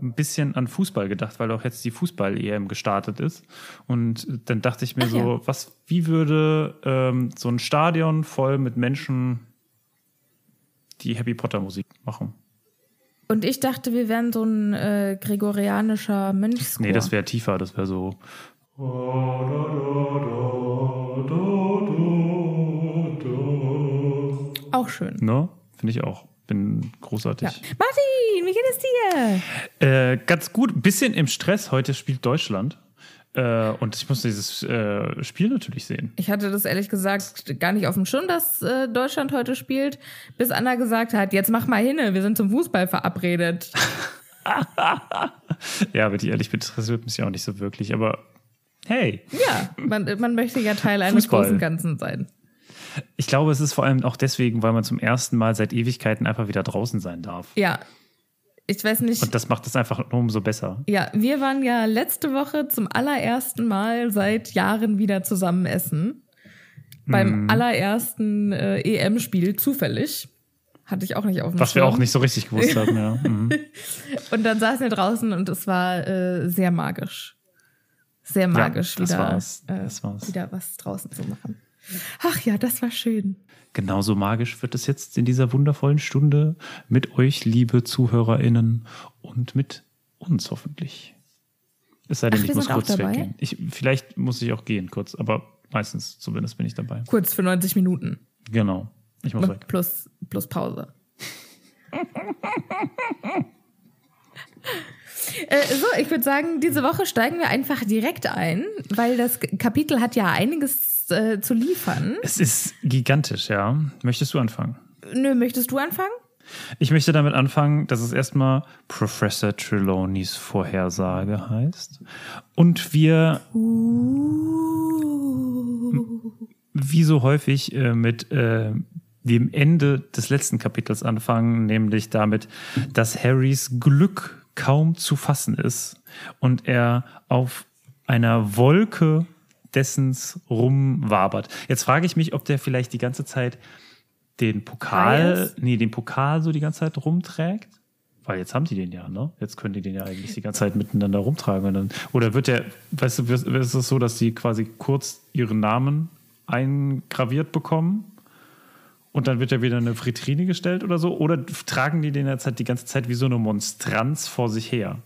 ein bisschen an Fußball gedacht, weil auch jetzt die Fußball-EM gestartet ist. Und dann dachte ich mir Ach so, ja. was, wie würde ähm, so ein Stadion voll mit Menschen die Happy Potter Musik machen? Und ich dachte, wir wären so ein äh, gregorianischer Mönchschor. Nee, das wäre tiefer, das wäre so. auch schön. Ne? Finde ich auch. Bin Ja. großartig. Martin, wie geht es dir? Äh, ganz gut, bisschen im Stress. Heute spielt Deutschland. Äh, und ich muss dieses äh, Spiel natürlich sehen. Ich hatte das ehrlich gesagt gar nicht auf dem Schirm, dass äh, Deutschland heute spielt, bis Anna gesagt hat, jetzt mach mal hin, wir sind zum Fußball verabredet. Ja, wenn ich ehrlich bin, interessiert mich ja auch nicht so wirklich. Aber hey, Ja, man, man möchte ja Teil eines Fußball. großen Ganzen sein. Ich glaube, es ist vor allem auch deswegen, weil man zum ersten Mal seit Ewigkeiten einfach wieder draußen sein darf. Ja, ich weiß nicht. Und das macht es einfach nur umso besser. Ja, wir waren ja letzte Woche zum allerersten Mal seit Jahren wieder zusammen essen. Beim Mhm. allerersten äh, EM-Spiel zufällig. Hatte ich auch nicht auf dem Was wir Schirm. auch nicht so richtig gewusst haben, ja. Mhm. Und dann saßen wir draußen und es war äh, sehr magisch. Sehr magisch, das wieder. Äh, wieder was draußen zu machen. Ach ja, das war schön. Genauso magisch wird es jetzt in dieser wundervollen Stunde mit euch, liebe ZuhörerInnen, und mit uns hoffentlich. Es sei denn, Ach, ich muss kurz weggehen. Ich, vielleicht muss ich auch gehen kurz, aber meistens zumindest bin ich dabei. Kurz für 90 Minuten. Genau. Ich muss weg. Plus, plus Pause. Äh, so, ich würde sagen, diese Woche steigen wir einfach direkt ein, weil das Kapitel hat ja einiges äh, zu liefern. Es ist gigantisch, ja. Möchtest du anfangen? Nö, möchtest du anfangen? Ich möchte damit anfangen, dass es erstmal Professor Trelawneys Vorhersage heißt. Und wir, wie so häufig, äh, mit äh, dem Ende des letzten Kapitels anfangen, nämlich damit, dass Harrys Glück kaum zu fassen ist und er auf einer Wolke dessens rumwabert. Jetzt frage ich mich, ob der vielleicht die ganze Zeit den Pokal, ist? nee, den Pokal so die ganze Zeit rumträgt. Weil jetzt haben die den ja, ne? Jetzt können die den ja eigentlich die ganze Zeit miteinander rumtragen. Und dann, oder wird der, weißt du, ist es so, dass die quasi kurz ihren Namen eingraviert bekommen und dann wird er wieder in eine Vitrine gestellt oder so? Oder tragen die den jetzt halt die ganze Zeit wie so eine Monstranz vor sich her?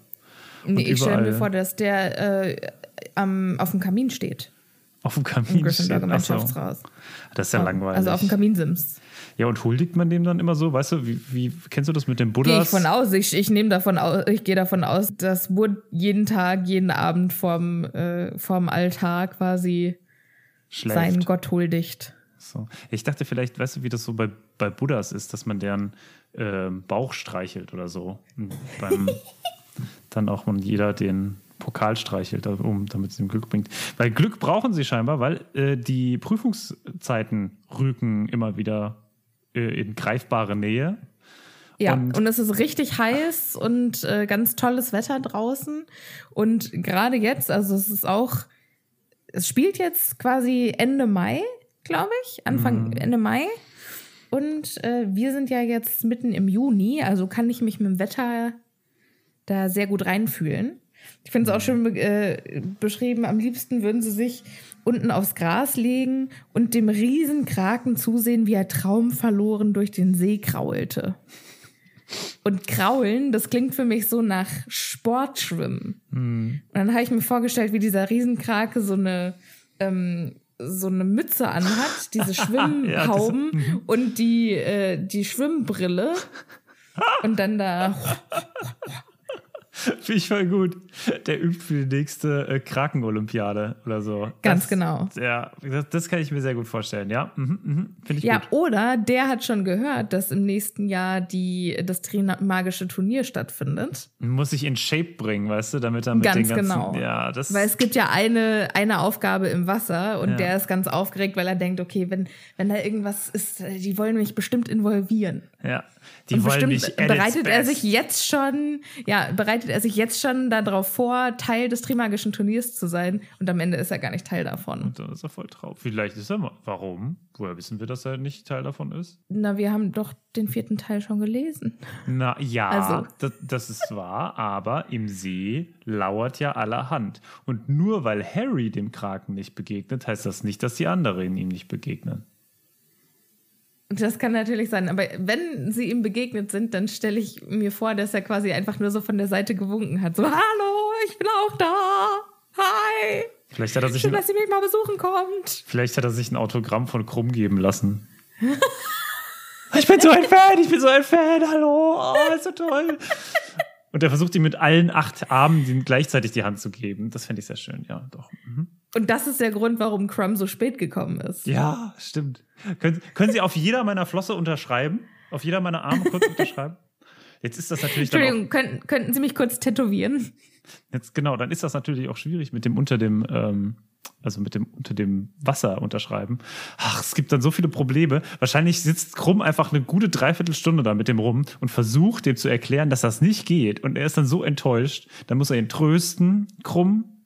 Nee, ich stelle mir vor, dass der äh, am, auf dem Kamin steht. Auf dem Kamin steht. So. Das ist ja langweilig. Also auf dem Kaminsims. ja, und huldigt man dem dann immer so? Weißt du, wie, wie kennst du das mit dem Gehe Buddhas? ich von aus. Ich, ich nehme davon aus, ich gehe davon aus, dass Wood jeden Tag, jeden Abend vorm, äh, vorm Altar quasi Schläft. seinen Gott huldigt. So. Ich dachte vielleicht, weißt du, wie das so bei, bei Buddhas ist, dass man deren ähm, Bauch streichelt oder so. Und beim, dann auch man jeder den Pokal streichelt, um, damit es ihm Glück bringt. Weil Glück brauchen sie scheinbar, weil äh, die Prüfungszeiten rücken immer wieder äh, in greifbare Nähe. Ja, Und- und, es ist richtig heiß und äh, ganz tolles Wetter draußen. Und gerade jetzt, also es ist auch, es spielt jetzt quasi Ende Mai, glaube ich, Anfang, Ende Mai. Und äh, wir sind ja jetzt mitten im Juni, also kann ich mich mit dem Wetter da sehr gut reinfühlen. Ich finde es auch schön äh, beschrieben, am liebsten würden sie sich unten aufs Gras legen und dem Riesenkraken zusehen, wie er traumverloren durch den See kraulte. Und Kraulen, das klingt für mich so nach Sportschwimmen. Und dann habe ich mir vorgestellt, wie dieser Riesenkrake so eine, ähm, so eine Mütze anhat, diese Schwimmhauben und die, äh, die Schwimmbrille. Und dann da. Finde ich voll gut. Der übt für die nächste äh, Kraken-Olympiade oder so. Ganz das, genau. Ja, das, das kann ich mir sehr gut vorstellen, ja. Mhm, mhm. Finde ich Ja, gut. oder der hat schon gehört, dass im nächsten Jahr die, das Trimagische Turnier stattfindet. Muss ich in Shape bringen, weißt du, damit er mit Ganz den ganzen. genau. Ja, das Weil es gibt ja eine, eine Aufgabe im Wasser und Ja. der ist ganz aufgeregt, weil er denkt, okay, wenn, wenn da irgendwas ist, die wollen mich bestimmt involvieren. Ja, die und wollen bestimmt mich bereitet er sich jetzt schon, ja, bereitet er sich jetzt schon darauf vor, Teil des Trimagischen Turniers zu sein und am Ende ist er gar nicht Teil davon. Und dann ist er voll drauf. Vielleicht ist er mal. Warum? Woher wissen wir, dass er nicht Teil davon ist? Na, wir haben doch den vierten Teil schon gelesen. Na ja, Also. das, das ist wahr, aber im See lauert ja allerhand. Und nur weil Harry dem Kraken nicht begegnet, heißt das nicht, dass die anderen ihm nicht begegnen. Das kann natürlich sein, aber wenn sie ihm begegnet sind, dann stelle ich mir vor, dass er quasi einfach nur so von der Seite gewunken hat. So, hallo, ich bin auch da. Hi. Vielleicht hat er sich Schön, ein, dass sie mich mal besuchen kommt. vielleicht hat er sich ein Autogramm von Krumm geben lassen. ich bin so ein Fan, ich bin so ein Fan, hallo, oh, ist so toll. Und er versucht ihm mit allen acht Armen gleichzeitig die Hand zu geben. Das fände ich sehr schön, ja, doch. Mhm. Und das ist der Grund, warum Crumb so spät gekommen ist. Ja, stimmt. Können, können Sie auf jeder meiner Flosse unterschreiben? Auf jeder meiner Arme kurz unterschreiben? Jetzt ist das natürlich dann auch, Entschuldigung, könnten, könnten Sie mich kurz tätowieren? jetzt genau, dann ist das natürlich auch schwierig mit dem unter dem, ähm, also mit dem unter dem Wasser unterschreiben. Ach, es gibt dann so viele Probleme. Wahrscheinlich sitzt Krumm einfach eine gute Dreiviertelstunde da mit dem rum und versucht dem zu erklären, dass das nicht geht. Und er ist dann so enttäuscht. Dann muss er ihn trösten, Krumm.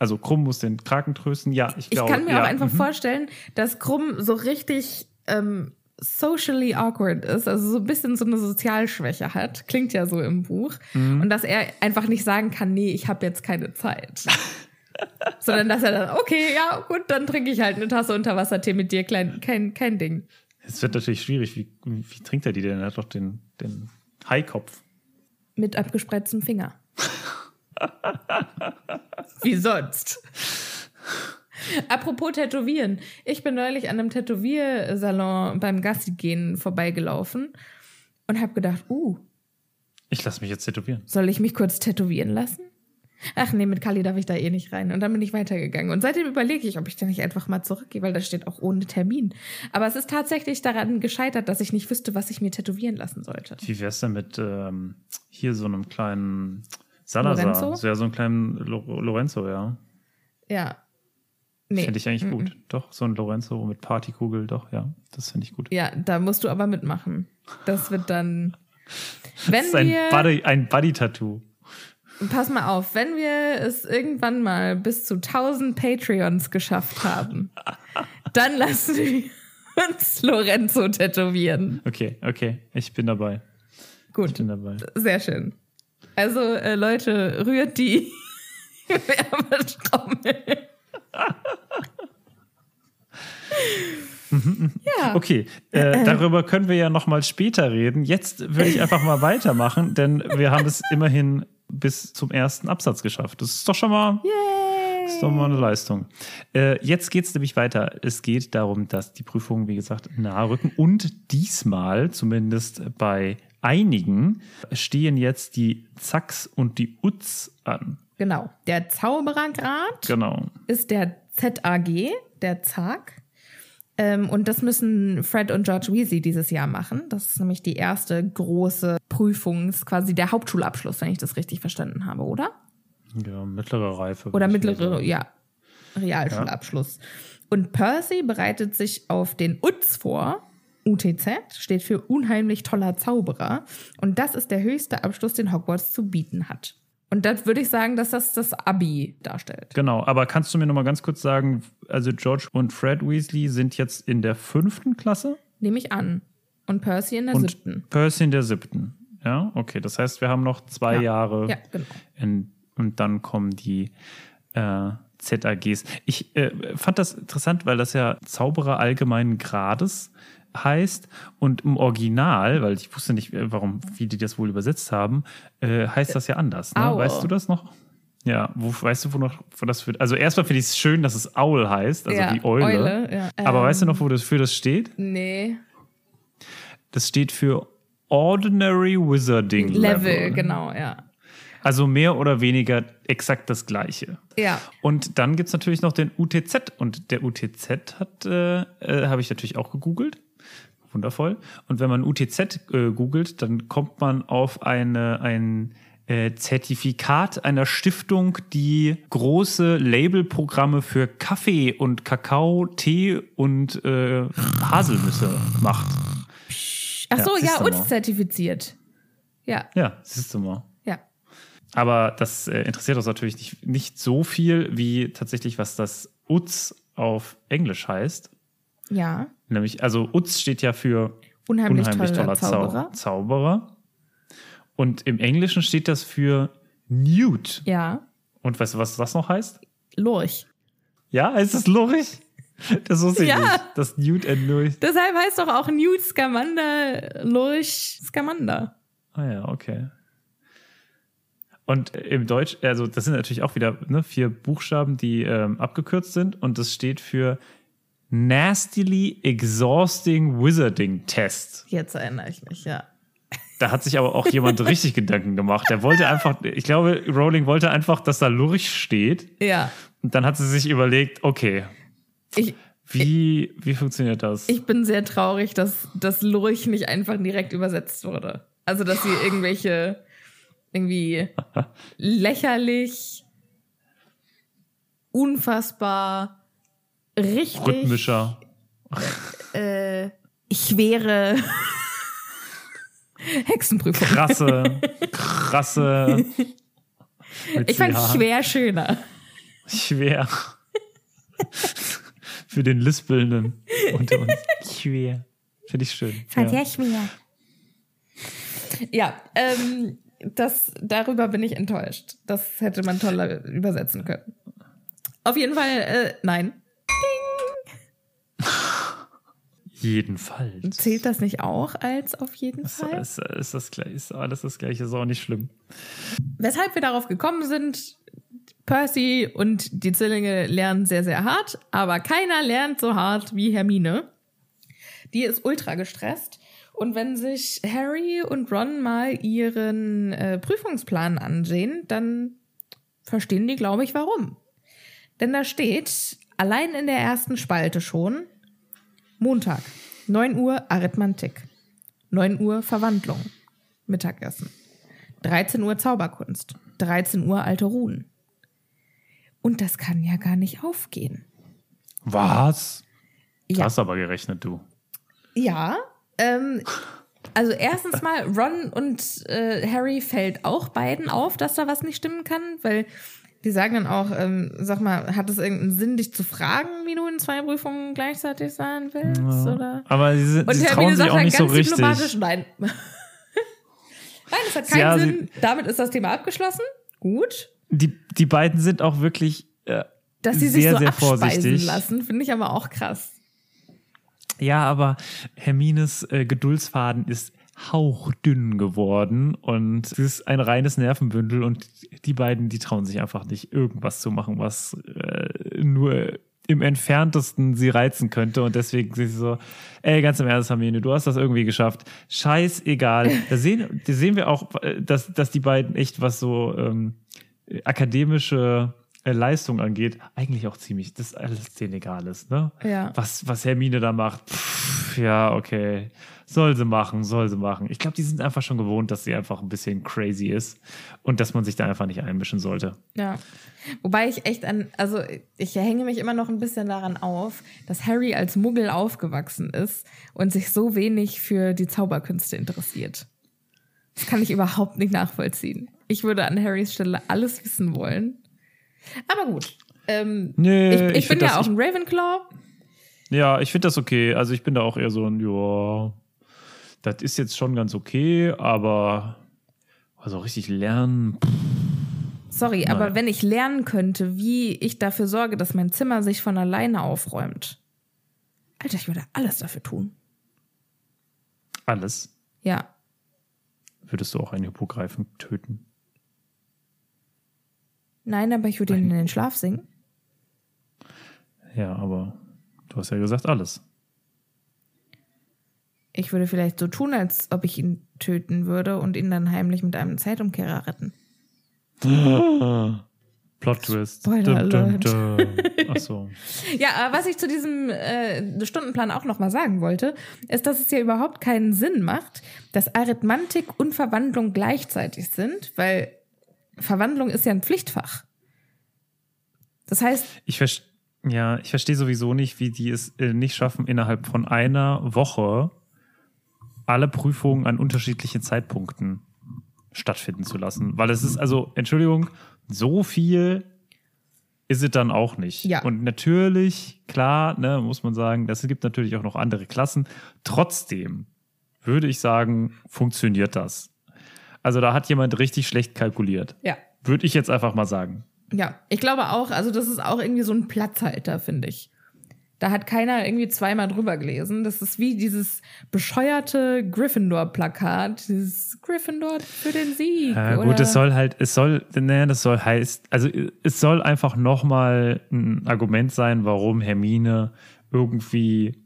Also Krumm muss den Kraken trösten. Ja, ich Ich glaube. kann mir ja, auch einfach mhm. vorstellen, dass Krumm so richtig ähm, socially awkward ist, also so ein bisschen so eine Sozialschwäche hat. Klingt ja so im Buch. Mhm. Und dass er einfach nicht sagen kann, nee, ich habe jetzt keine Zeit. Sondern dass er dann, okay, ja, gut, dann trinke ich halt eine Tasse Unterwassertee mit dir, klein, kein, kein Ding. Es wird natürlich schwierig. Wie, wie trinkt er die denn? Er hat doch den, den Haikopf. Mit abgespreiztem Finger. Wie sonst? Apropos Tätowieren. Ich bin neulich an einem Tätowiersalon beim Gassi gehen vorbeigelaufen und habe gedacht, uh, Ich lasse mich jetzt tätowieren. soll ich mich kurz tätowieren lassen? Ach nee, mit Kali darf ich da eh nicht rein. Und dann bin ich weitergegangen. Und seitdem überlege ich, ob ich da nicht einfach mal zurückgehe, weil da steht auch ohne Termin. Aber es ist tatsächlich daran gescheitert, dass ich nicht wüsste, was ich mir tätowieren lassen sollte. Wie wär's denn mit ähm, hier so einem kleinen Salazar? Lorenzo? Das wäre so ein kleinen Lo Lorenzo, ja. Ja. Nee. Finde ich eigentlich gut. Doch, so ein Lorenzo mit Partykugel, doch, ja. Das finde ich gut. Ja, da musst du aber mitmachen. Das wird dann. Wenn das ist ein wir, Buddy- ein Buddy-Tattoo. pass mal auf, wenn wir es irgendwann mal bis zu 1000 Patreons geschafft haben, dann lassen wir uns Lorenzo tätowieren. okay, okay. Ich bin dabei. Ich Gut, bin dabei. sehr schön. Also, äh, Leute, rührt die Werbetrommel. ja. Okay, äh, darüber können wir ja noch mal später reden. Jetzt würde ich einfach mal weitermachen, denn wir haben es immerhin bis zum ersten Absatz geschafft. Das ist doch schon mal, ist doch mal eine Leistung. Äh, jetzt geht es nämlich weiter. Es geht darum, dass die Prüfungen, wie gesagt, nahe rücken. Und diesmal, zumindest bei einigen, stehen jetzt die Zacks und die Uts an. Genau. Der Zauberergrad Genau. ist der ZAG, der ZAG. Ähm, und das müssen Fred und George Weasley dieses Jahr machen. Das ist nämlich die erste große Prüfung, ist quasi der Hauptschulabschluss, wenn ich das richtig verstanden habe, oder? Ja, mittlere Reife. Oder mittlere, ja, Realschulabschluss. Und Percy bereitet sich auf den UTZ vor. UTZ steht für unheimlich toller Zauberer. Und das ist der höchste Abschluss, den Hogwarts zu bieten hat. Und das würde ich sagen, dass das das Abi darstellt. Genau, aber kannst du mir noch mal ganz kurz sagen, also George und Fred Weasley sind jetzt in der fünften Klasse Nehme ich an. Und Percy in der und siebten. Percy in der siebten. Ja, okay, das heißt, wir haben noch zwei Ja. Jahre Ja, genau. in, und dann kommen die äh, ZAGs. Ich äh, fand das interessant, weil das ja Zauberer allgemeinen Grades heißt und im Original, weil ich wusste nicht, äh, warum, wie die das wohl übersetzt haben, äh, heißt das ja anders. Ne? Weißt du das noch? Ja, wo, weißt du, wo noch, wo das für, also erstmal finde ich es schön, dass es Owl heißt, also Ja, die Eule. Eule, ja. Aber Ähm. weißt du noch, wo das für das steht? Nee. Das steht für Ordinary Wizarding Level, Level. genau, ja. Also mehr oder weniger exakt das Gleiche. Ja. Und dann gibt es natürlich noch den UTZ. Und der UTZ hat, äh, äh, habe ich natürlich auch gegoogelt. Wundervoll. Und wenn man UTZ äh, googelt, dann kommt man auf eine, ein äh, Zertifikat einer Stiftung, die große Labelprogramme für Kaffee und Kakao, Tee und äh, Haselnüsse macht. Ach so, Ja, ja, uns zertifiziert. Ja, Ja, siehst du mal. ja. Aber das äh, interessiert uns natürlich nicht, nicht so viel, wie tatsächlich, was das UZ auf Englisch heißt. Ja. Nämlich, also UZ steht ja für Unheimlich, unheimlich toller, toller Zauberer. Zauberer. Und im Englischen steht das für Newt. Ja. Und weißt du, was das noch heißt? Lurch. Ja, heißt das Lurch? Das wusste ich Ja. nicht. Das Newt and Lurch. Deshalb heißt doch auch Newt Scamander Lurch Scamander. Ah ja, okay. Und im Deutsch, also das sind natürlich auch wieder ne, vier Buchstaben, die ähm, abgekürzt sind und das steht für Nastily Exhausting Wizarding Test. Jetzt erinnere ich mich, ja. Da hat sich aber auch jemand richtig Gedanken gemacht. Der wollte einfach, ich glaube, Rowling wollte einfach, dass da Lurch steht. Ja. Und dann hat sie sich überlegt, okay, Ich, wie, wie funktioniert das? ich bin sehr traurig, dass das Lurch nicht einfach direkt übersetzt wurde. Also, dass sie irgendwelche irgendwie lächerlich, unfassbar, richtig Rhythmischer. äh, schwere Hexenprüfung. Krasse, krasse. Ich fand CH. schwer schöner. Schwer. Für den Lispelnden unter uns. Schwer. Finde ich schön. Ja. schwer. Ja, ähm, das, darüber bin ich enttäuscht. Das hätte man toller übersetzen können. Auf jeden Fall, äh, nein. Jedenfalls. Zählt das nicht auch als auf jeden Ist, Fall? ist, ist das ist alles das gleiche, ist auch nicht schlimm. Weshalb wir darauf gekommen sind, Percy und die Zwillinge lernen sehr, sehr hart, aber keiner lernt so hart wie Hermine. Die ist ultra gestresst. Und wenn sich Harry und Ron mal ihren äh, Prüfungsplan ansehen, dann verstehen die, glaube ich, warum. Denn da steht, allein in der ersten Spalte schon, Montag, 9 Uhr Arithmantik, 9 Uhr Verwandlung, Mittagessen, 13 Uhr Zauberkunst, 13 Uhr alte Runen. Und das kann ja gar nicht aufgehen. Was? Du Ja. hast aber gerechnet, du. Ja, ähm, also erstens mal, Ron und äh, Harry fällt auch beiden auf, dass da was nicht stimmen kann, weil die sagen dann auch, ähm, sag mal, hat es irgendeinen Sinn, dich zu fragen, wie du in zwei Prüfungen gleichzeitig sein willst? Oder? Aber sie, sind- Und sie Hermine trauen sich sagt auch dann nicht so ganz diplomatisch, richtig. nein. nein, es hat keinen Ja, Sinn. Damit ist das Thema abgeschlossen. Gut. Die, die beiden sind auch wirklich äh, Dass sie sich sehr, so sehr abspeisen vorsichtig. lassen, finde ich aber auch krass. Ja, aber Hermines äh, Geduldsfaden ist hauchdünn geworden und es ist ein reines Nervenbündel und die beiden, die trauen sich einfach nicht, irgendwas zu machen, was äh, nur im entferntesten sie reizen könnte und deswegen sind sie so, ey, ganz im Ernst, Hermine, du hast das irgendwie geschafft. Scheißegal. Da sehen, da sehen wir auch, äh, dass, dass die beiden echt was so ähm, akademische äh, Leistung angeht, eigentlich auch ziemlich, das ist alles denen egal ist, ne? Ja. Was, was Hermine da macht, pff, ja, okay. Soll sie machen, soll sie machen. Ich glaube, die sind einfach schon gewohnt, dass sie einfach ein bisschen crazy ist und dass man sich da einfach nicht einmischen sollte. Ja. Wobei ich echt an, also ich hänge mich immer noch ein bisschen daran auf, dass Harry als Muggel aufgewachsen ist und sich so wenig für die Zauberkünste interessiert. Das kann ich überhaupt nicht nachvollziehen. Ich würde an Harrys Stelle alles wissen wollen. Aber gut. Ähm, Nee, ich, ich, ich bin ja das- auch ein Ravenclaw. Ja, ich finde das okay. Also ich bin da auch eher so ein, ja, das ist jetzt schon ganz okay, aber also richtig lernen, pff, Sorry, Naja. aber wenn ich lernen könnte, wie ich dafür sorge, dass mein Zimmer sich von alleine aufräumt. Alter, ich würde alles dafür tun. Alles? Ja. Würdest du auch einen Hippogreifen töten? Nein, aber ich würde ihn in den Schlaf singen. Ja, aber du hast ja gesagt alles. Ich würde vielleicht so tun, als ob ich ihn töten würde und ihn dann heimlich mit einem Zeitumkehrer retten. Plot Twist. Spoiler Dum, dum, dum. Ach so. Ja, aber was ich zu diesem äh, Stundenplan auch nochmal sagen wollte, ist, dass es ja überhaupt keinen Sinn macht, dass Arithmantik und Verwandlung gleichzeitig sind, weil Verwandlung ist ja ein Pflichtfach. Das heißt, Ich verstehe. Ja, ich verstehe sowieso nicht, wie die es äh, nicht schaffen, innerhalb von einer Woche alle Prüfungen an unterschiedlichen Zeitpunkten stattfinden zu lassen. Weil es ist, also, Entschuldigung, so viel ist es dann auch nicht. Ja. Und natürlich, klar, ne, muss man sagen, das gibt natürlich auch noch andere Klassen. Trotzdem würde ich sagen, funktioniert das. Also da hat jemand richtig schlecht kalkuliert. ja, Würde ich jetzt einfach mal sagen. ja, ich glaube auch, also das ist auch irgendwie so ein Platzhalter, finde ich. Da hat keiner irgendwie zweimal drüber gelesen. Das ist wie dieses bescheuerte Gryffindor-Plakat. Dieses Gryffindor für den Sieg. Ja, gut, es soll halt, es soll, ne, das soll heißt, also es soll einfach nochmal ein Argument sein, warum Hermine irgendwie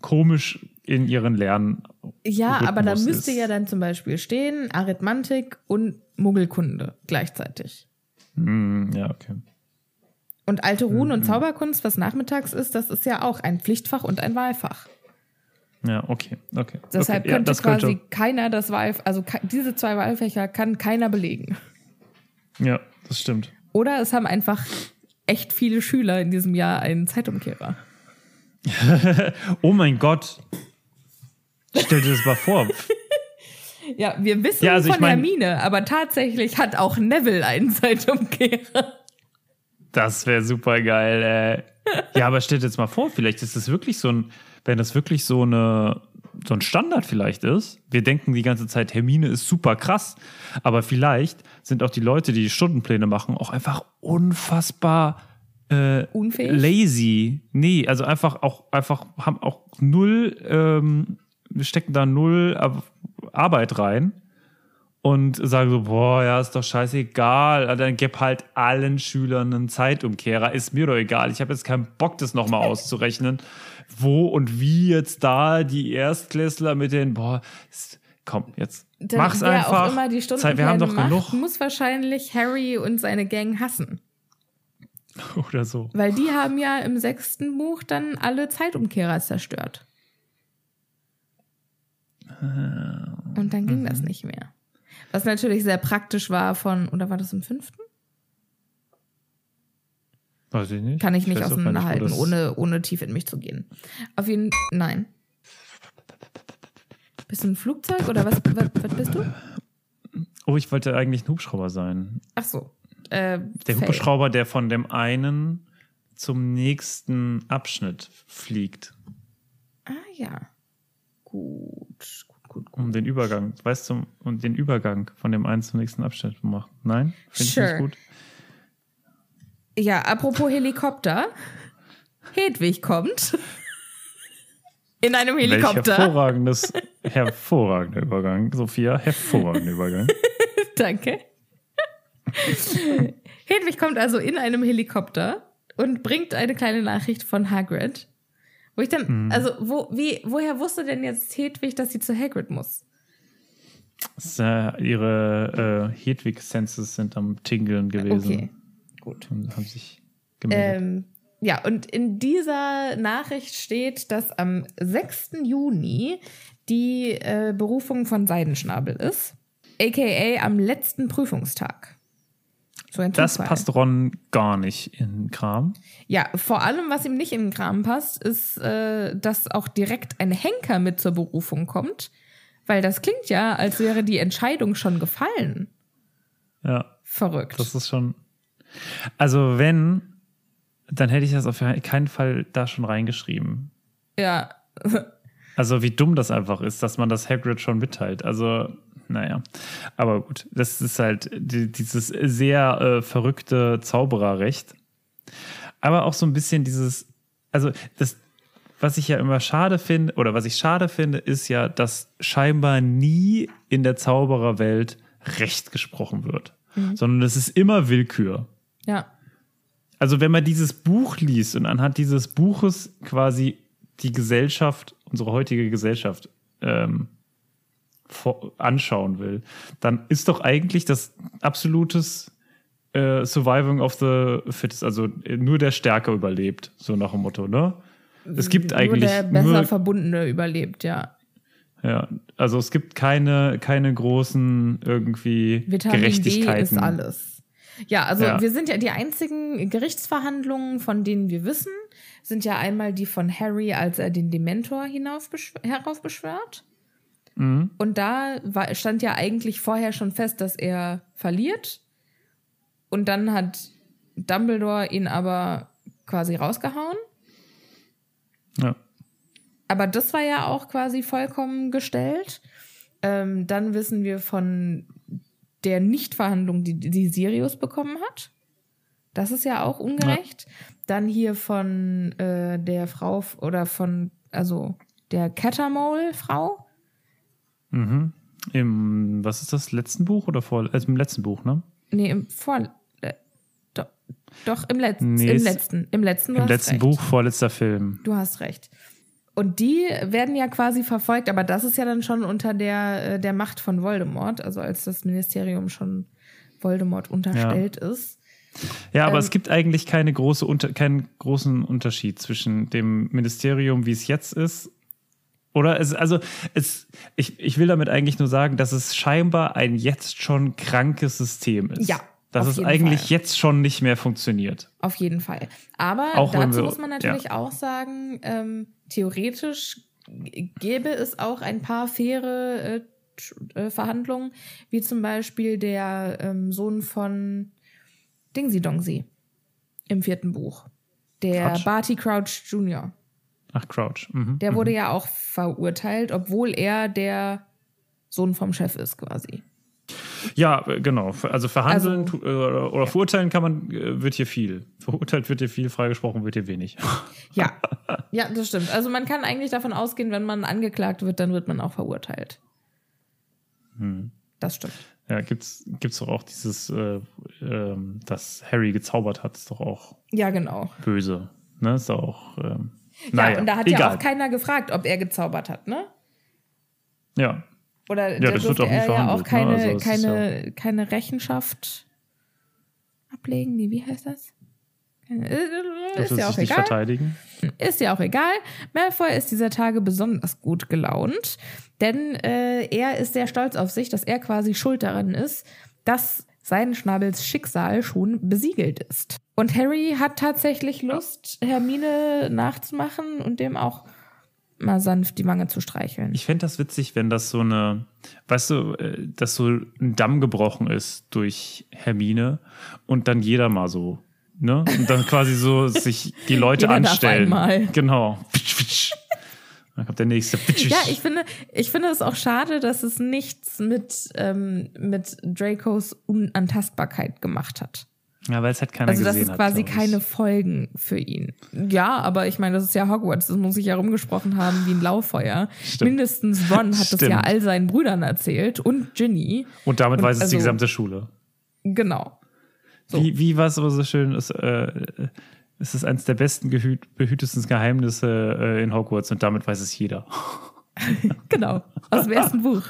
komisch in ihren Lernen. Ja, aber da Rhythmus müsste ist. ja dann zum Beispiel stehen Arithmantik und Muggelkunde gleichzeitig. Hm, ja, okay. Und alte Runen Mhm. und Zauberkunst, was nachmittags ist, das ist ja auch ein Pflichtfach und ein Wahlfach. Ja, okay, okay. Deshalb okay. ja, könnte das quasi könnte, keiner das Wahl, also diese zwei Wahlfächer kann keiner belegen. Ja, das stimmt. Oder es haben einfach echt viele Schüler in diesem Jahr einen Zeitumkehrer. Oh mein Gott. Stell dir das mal vor. Ja, wir wissen Ja, also ich von mein- Hermine, aber tatsächlich hat auch Neville einen Zeitumkehrer. Das wäre super geil. Äh. Ja, aber stell dir jetzt mal vor, vielleicht ist das wirklich so ein, wenn das wirklich so eine so ein Standard vielleicht ist. Wir denken die ganze Zeit, Hermine ist super krass, aber vielleicht sind auch die Leute, die die Stundenpläne machen, auch einfach unfassbar äh, Unfähig? lazy. Nee, also einfach auch einfach haben auch null ähm, stecken da null Ar- Arbeit rein und sagen so, boah, ja, ist doch scheißegal. Dann gib halt allen Schülern einen Zeitumkehrer. Ist mir doch egal. Ich habe jetzt keinen Bock, das nochmal auszurechnen. Wo und wie jetzt da die Erstklässler mit den, boah, ist, komm, jetzt Der, mach's einfach. auch immer die Zeit, Stundenpläne wir haben doch macht, genug. muss wahrscheinlich Harry und seine Gang hassen. Oder so. Weil die haben ja im sechsten Buch dann alle Zeitumkehrer zerstört. Und dann ging Mhm. das nicht mehr. Was natürlich sehr praktisch war von, oder war das im fünften? Weiß ich nicht. Kann ich nicht auseinanderhalten, das- ohne, ohne tief in mich zu gehen. Auf jeden nein. Bist du ein Flugzeug oder was, was, was bist du? Oh, ich wollte eigentlich ein Hubschrauber sein. Ach so. Äh, Der Fail. Hubschrauber, der von dem einen zum nächsten Abschnitt fliegt. Ah ja. Gut, gut, gut, gut. Um den Übergang, weißt du, um den Übergang von dem einen zum nächsten Abschnitt zu machen. Nein? Finde ich Sure. nicht gut. Ja, apropos Helikopter. Hedwig kommt. In einem Welch Helikopter. hervorragendes, hervorragender Übergang. Sophia, hervorragender Übergang. Danke. Hedwig kommt also in einem Helikopter und bringt eine kleine Nachricht von Hagrid. Wo ich dann, also, wo, wie, woher wusste denn jetzt Hedwig, dass sie zu Hagrid muss? Das äh, ihre äh, Hedwig-Senses sind am Tingeln gewesen. Okay, gut. Und haben sich gemeldet. Ähm, ja, und in dieser Nachricht steht, dass am 6. Juni die äh, Berufung von Seidenschnabel ist. AKA am letzten Prüfungstag. So ein das Zufall. passt Ron gar nicht in den Kram. Ja, vor allem, was ihm nicht in den Kram passt, ist, äh, dass auch direkt ein Henker mit zur Berufung kommt. Weil das klingt ja, als wäre die Entscheidung schon gefallen. Ja. Verrückt. Das ist schon. Also, wenn, dann hätte ich das auf keinen Fall da schon reingeschrieben. ja. Also, wie dumm das einfach ist, dass man das Hagrid schon mitteilt. Also, naja. Aber gut, das ist halt die, dieses sehr äh, verrückte Zaubererrecht. Aber auch so ein bisschen dieses, also, das, was ich ja immer schade finde, oder was ich schade finde, ist ja, dass scheinbar nie in der Zaubererwelt Recht gesprochen wird, mhm. sondern es ist immer Willkür. Ja. Also wenn man dieses Buch liest und anhand dieses Buches quasi die Gesellschaft, unsere heutige Gesellschaft ähm, anschauen will, dann ist doch eigentlich das absolutes äh, Surviving of the Fittest, also nur der Stärke überlebt, so nach dem Motto, ne? Es gibt nur eigentlich. Der besser nur, Verbundene überlebt, ja. Ja, also es gibt keine, keine großen irgendwie Vitamin Gerechtigkeiten. D ist alles. Ja, also ja. wir sind ja die einzigen Gerichtsverhandlungen, von denen wir wissen, sind ja einmal die von Harry, als er den Dementor heraufbeschwört. Mhm. Und da war, stand ja eigentlich vorher schon fest, dass er verliert. Und dann hat Dumbledore ihn aber quasi rausgehauen. Ja. Aber das war ja auch quasi vollkommen gestellt. Ähm, dann wissen wir von der Nichtverhandlung, die, die Sirius bekommen hat. Das ist ja auch ungerecht. Ja. Dann hier von äh, der Frau oder von, also der Catamole-Frau. Mhm. Im, was ist das, letzten Buch oder vor, also im letzten Buch, ne? Nee, im vor, äh, doch, doch, im, Letz nee, im letzten. Im letzten, Im letzten recht. Buch, vorletzter Film. Du hast recht. Und die werden ja quasi verfolgt, aber das ist ja dann schon unter der, äh, der Macht von Voldemort, also als das Ministerium schon Voldemort unterstellt ja. ist. Ja, aber ähm, es gibt eigentlich keine große unter, keinen großen Unterschied zwischen dem Ministerium, wie es jetzt ist. Oder es, also es, ich, ich will damit eigentlich nur sagen, dass es scheinbar ein jetzt schon krankes System ist. Ja, dass es eigentlich Fall. jetzt schon nicht mehr funktioniert. Auf jeden Fall. Aber auch dazu wir, muss man natürlich ja. auch sagen, ähm, theoretisch gäbe es auch ein paar faire äh, äh, Verhandlungen, wie zum Beispiel der ähm, Sohn von Dingsy Dongsy im vierten Buch. Der Crouch. Barty Crouch Jr. Ach, Crouch. Mhm. Der wurde mhm. ja auch verurteilt, obwohl er der Sohn vom Chef ist, quasi. Ja, genau. Also verhandeln also, oder, oder ja. verurteilen kann man, äh, wird hier viel. Verurteilt wird hier viel, freigesprochen wird hier wenig. Ja, ja, das stimmt. Also man kann eigentlich davon ausgehen, wenn man angeklagt wird, dann wird man auch verurteilt. Hm. Das stimmt. Ja, gibt's gibt's doch auch dieses, äh, äh, dass Harry gezaubert hat, ist doch auch. Ja, genau. Böse. Ne, ist doch auch. Ähm, ja, naja, und da hat egal. ja auch keiner gefragt, ob er gezaubert hat, ne? Ja, oder ja, das wird auch er ja auch keine, ne? also keine, ja keine Rechenschaft ablegen. Nee, wie heißt das? Äh, ist ja auch egal. verteidigen. Ist ja auch egal. Malfoy ist dieser Tage besonders gut gelaunt, denn äh, er ist sehr stolz auf sich, dass er quasi schuld daran ist, dass sein Schnabels Schicksal schon besiegelt ist. Und Harry hat tatsächlich Lust, Hermine nachzumachen und dem auch mal sanft die Wange zu streicheln. Ich fände das witzig, wenn das so eine, weißt du, äh, dass so ein Damm gebrochen ist durch Hermine und dann jeder mal so, ne? Und dann quasi so sich die Leute anstellen. Darf einmal. Genau. Dann kommt der nächste. Ja, ich finde, ich finde es auch schade, dass es nichts mit, ähm, mit Dracos Unantastbarkeit gemacht hat. Ja, weil es halt keiner gesehen hat. Also das ist quasi keine Folgen für ihn. Ja, aber ich meine, das ist ja Hogwarts, das muss sich ja rumgesprochen haben wie ein Lauffeuer. Stimmt. Mindestens Ron hat Stimmt. das ja all seinen Brüdern erzählt und Ginny. Und damit und weiß es also, die gesamte Schule. Genau. So. Wie, wie war es aber so schön, es, äh, es ist eines der besten behütesten Geheimnisse äh, in Hogwarts und damit weiß es jeder. genau, aus dem ersten Buch.